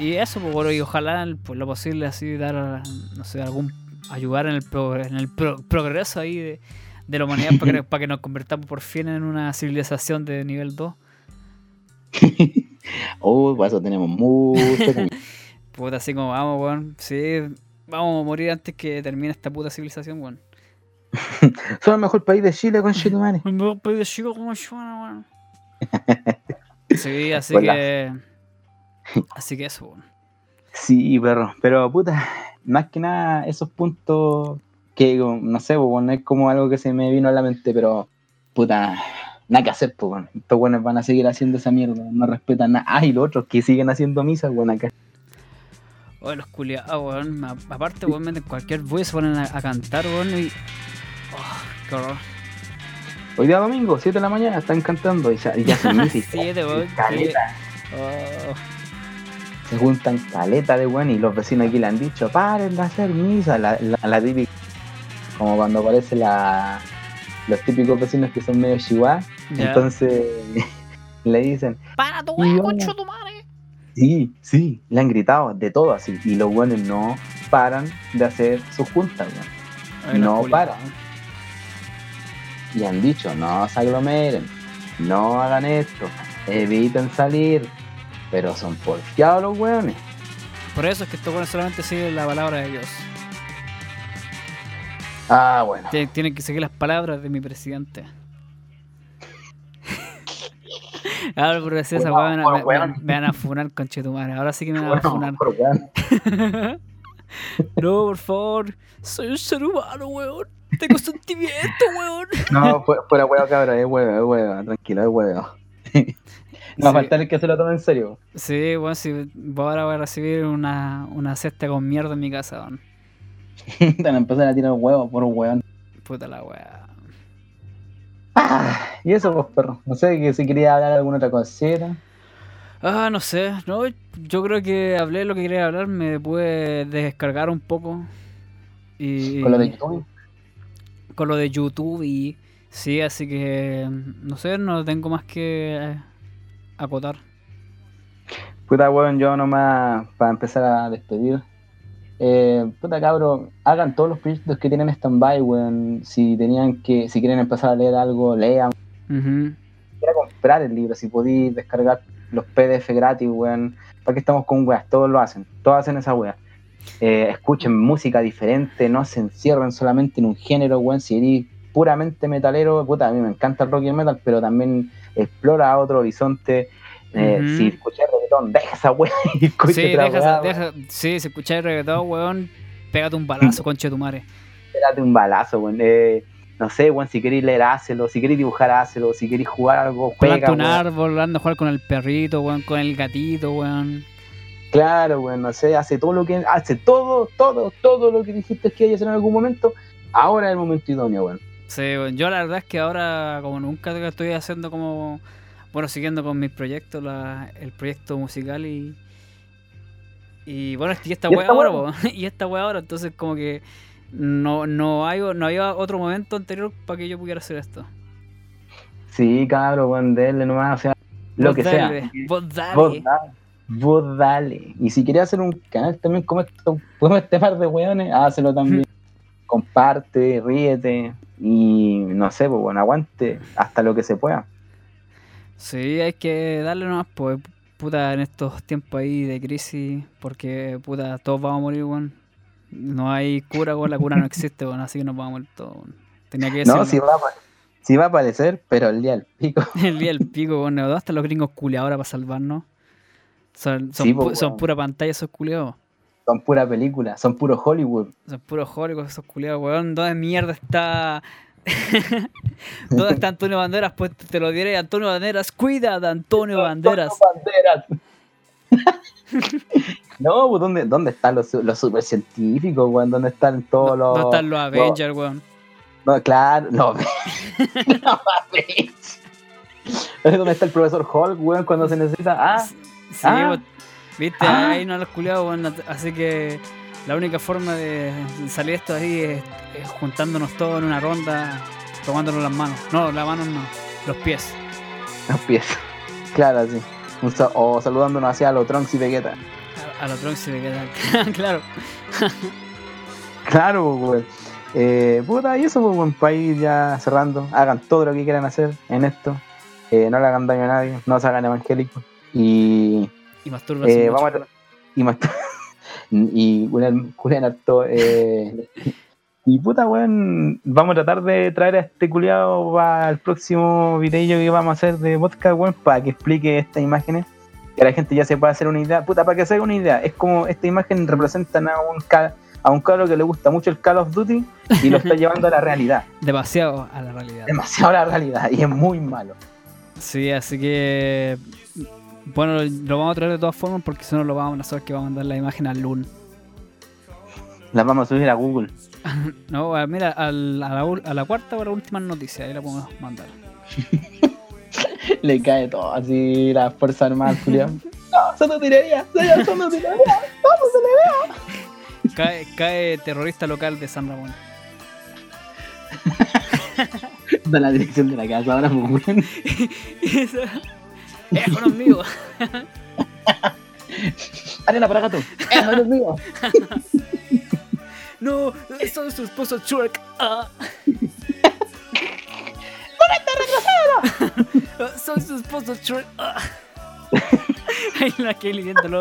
y eso, pues, bueno, y ojalá, por lo posible, así dar, no sé, algún. ayudar en el, pro- en el pro- progreso ahí de, de la humanidad para que, [laughs] para que nos convertamos por fin en una civilización de nivel 2. Uy, para eso tenemos mucho. [laughs] Puta, así como vamos, weón. Sí, vamos a morir antes que termine esta puta civilización, weón. [laughs] Somos el mejor país de Chile [laughs] con Chetumane. Me voy a pedir chico como yo, weón. Sí, así Hola. que. Así que eso, weón. Sí, perro. Pero puta, más que nada esos puntos que no sé, pues, bueno, es como algo que se me vino a la mente, pero puta, nada que hacer, pues bueno. Estos buenos van a seguir haciendo esa mierda, no respetan nada. Ah, y los otros que siguen haciendo misas, bueno, acá. Oye, los culiados, weón. Aparte, weón, meten cualquier buey se ponen a, a cantar, weón, y. Oh, qué horror. Hoy día domingo, 7 de la mañana, están cantando y ya, y ya y [laughs] Siete, weón, caleta. Oh, Se juntan caleta de weón y los vecinos aquí le han dicho, paren de hacer misa, la, la, la típica, como cuando aparece la, los típicos vecinos que son medio chihuahua, entonces [laughs] le dicen, ¡Para tu weón, concho tu madre! Sí, sí, le han gritado de todo así, y los buenos no paran de hacer sus juntas, weón. No culiados. para. y han dicho, no se aglomeren, no hagan esto, eviten salir, pero son porfiados los weones. Por eso es que estos weones solamente siguen la palabra de Dios. Ah, bueno. Tien- Tienen que seguir las palabras de mi presidente. Ahora por decir esa Bueno, weá me, bueno, me- weón. me van a funar con Chetumare. Ahora sí que me van a Bueno, funar. weón. [laughs] no, por favor. Soy un ser humano, weón. Tengo sentimiento, weón. [laughs] No, fu- fuera huevo, cabrón, es huevo, es huevo, tranquilo, es huevo. [laughs] No va a Sí. faltar el que se lo tome en serio. Sí, weón, si ahora voy a recibir una, una cesta con mierda en mi casa, weón. Te van a empezar a tirar huevos por un hueón. Puta la weá. Ah, y eso, pues, perro. No sé, que si quería hablar alguna otra cosita. Ah, no sé, no, yo creo que hablé lo que quería hablar, me pude descargar un poco. Y Con lo de YouTube. con lo de YouTube y sí, así que no sé, no tengo más que eh, acotar. Puta, hueón, yo nomás, para empezar a despedir, eh, puta cabro, hagan todos los proyectos que tienen stand-by, weón. Si tenían que, si quieren empezar a leer algo, lean. Quiera comprar el libro, si podéis descargar los PDF gratis, weón. ¿Para qué estamos con weas? Todos lo hacen, todos hacen esa wea. Eh, escuchen música diferente, no se encierren solamente en un género, weón. Si eres puramente metalero, puta, a mí me encanta el rock y el metal, pero también explora otro horizonte. Eh, Ujú. Si escuchas reggaetón, deja esa wea [laughs] y escucha Sí, otra deja, wea, deja- sí, si escucháis reggaetón, weón, pégate un balazo, [laughs] conche de tu madre. Pégate un balazo, weón. Eh, no sé, weón, si queréis leer, hácelo. Si queréis dibujar, hácelo. Si queréis jugar algo, juega, Planta un weón. árbol, anda a jugar con el perrito, weón, con el gatito, weón. Claro, weón, no sé, hace todo lo que, hace todo, todo, todo lo que dijiste que hay que hacer en algún momento. Ahora es el momento idóneo, weón. Sí, weón. Yo la verdad es que ahora, como nunca estoy haciendo como, bueno, siguiendo con mis proyectos, la- el proyecto musical y... Y bueno, [laughs] y esta weá ahora, po, y esta weá ahora, entonces como que no, no, hay, no había otro momento anterior para que yo pudiera hacer esto. Sí, cabrón, weón, denle nomás, o sea, lo Vos que dale, sea. Vos dale. Vos dale. Vos dale. Y si querías hacer un canal también como, esto, como este par de weones, hácelo también. [laughs] Comparte, ríete. Y no sé, pues bueno, aguante hasta lo que se pueda. Sí, hay que darle nomás, pues, puta, en estos tiempos ahí de crisis, porque, puta, todos vamos a morir, weón. No hay cura, weón, la cura no existe, weón, así que nos vamos a morir todos, weón. Tenía que. No, si va, sí va a aparecer, pero el día del pico. [laughs] El día del pico, weón, ¿dónde están los gringos culiados ahora para salvarnos? Son, son, Sí, pu- pues, son pura pantalla esos culiados. Son pura película, son puro Hollywood. Son puros jólicos esos culiados, weón. ¿Dónde mierda está... [laughs] ¿Dónde está Antonio Banderas? Pues te lo diré, Antonio Banderas, cuida de Antonio Banderas. Banderas. [laughs] no, pues ¿dónde, dónde están los, los supercientíficos, weón? ¿Dónde están todos los. ¿Dónde están los Avengers, weón? No, claro, no. [laughs] no Avengers. ¿Dónde está el profesor Hulk, weón, cuando se necesita? Ah, Sí, Ah. weón. viste, Ah. ahí no los culiados, weón. Así que la única forma de salir esto de ahí es, es juntándonos todos en una ronda, tomándonos las manos. No, las manos no, los pies. los pies. Claro, sí. O saludándonos hacia los Trunks y Vegeta. A, a los Trunks y Vegeta. [laughs] claro. Claro, pues, weón. Eh, puta, y eso, pues, para ir ya cerrando. Hagan todo lo que quieran hacer en esto. Eh, no le hagan daño a nadie, no se hagan evangélicos. Y, Y masturbarse eh, vamos a y más [laughs] y Julián, Julián harto. Eh, y puta, weón, vamos a tratar de traer a este culiado para el próximo video que vamos a hacer de podcast, weón, para que explique estas imágenes. Que la gente ya se pueda hacer una idea. Puta, para que se haga una idea. Es como esta imagen representan a un a un cabro que le gusta mucho el Call of Duty y lo está [laughs] llevando a la realidad. Demasiado a la realidad. Demasiado a la realidad y es muy malo. Sí, así que. Bueno, lo vamos a traer de todas formas porque si no lo vamos a saber que vamos a mandar la imagen al LUN. Las vamos a subir a Google. [laughs] No, a- mira, al- a, la, a la cuarta o a la última noticia, ahí la podemos mandar. [laughs] Le cae todo así la fuerza armada al culiado. [laughs] No, son utilería, señor, son utilería. Vamos, se le vea. Cae, cae terrorista local de San Ramón. Da la dirección de la casa ahora, pues, weón. Eso- ¡Eso no es mío! Arena para gato. Eso [laughs] no es mío. [laughs] No, soy su esposo Shrek. Ah. Soy su esposo Shrek. Ah. Ahí la Kelly viéndolo,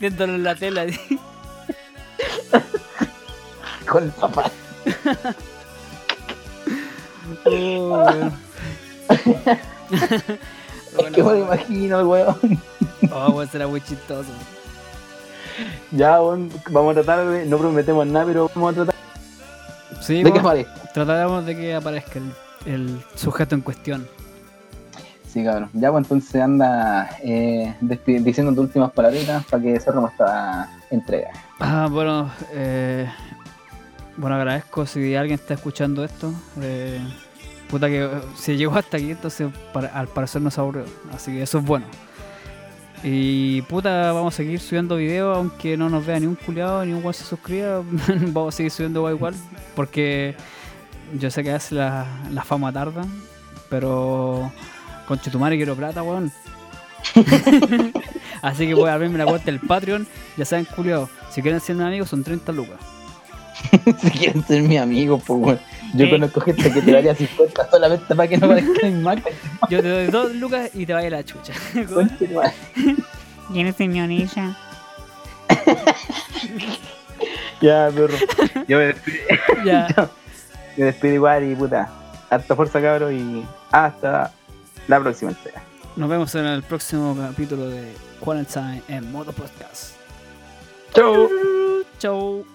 viéndolo en la tela. [laughs] Con el papá. Oh. Es que me lo imagino, weón. [laughs] Oh, weón, será muy chistoso. Ya, weón, vamos a tratar de. No prometemos nada, pero vamos a tratar Sí, de que aparezca. trataremos de que aparezca el, el sujeto en cuestión. Sí, cabrón. Ya, pues entonces anda eh, diciendo tus últimas palabritas para que cerremos esta entrega. Ah, bueno, eh, bueno, agradezco si alguien está escuchando esto. eh, puta que eh, si llegó hasta aquí, entonces para- al parecer nos aburrió. Así que eso es bueno. Y puta, vamos a seguir subiendo videos, aunque no nos vea ni un culiado, ni un guay se suscriba. [laughs] vamos a seguir subiendo igual. Porque yo sé que a veces la, la fama tarda, pero con Chetumare quiero plata, weón. [laughs] Así que voy a abrirme la cuenta del Patreon. Ya saben, culiados, si quieren ser mis amigos son 30 lucas. [laughs] si quieren ser mi amigo, pues bueno. Yo ¿Qué? conozco gente que te daría 50 solamente para que no parezca mi marca. [laughs] Yo te doy 2 lucas y te vaya la chucha. Conche tu madre. ¿Quién es mi onilla? [laughs] Ya, perro. Yo me despido, [laughs] Ya. me despido igual y puta. Harta fuerza, cabros, y hasta la próxima entrega. Nos vemos en el próximo capítulo de Quarantine en modo podcast. Chau. Chau.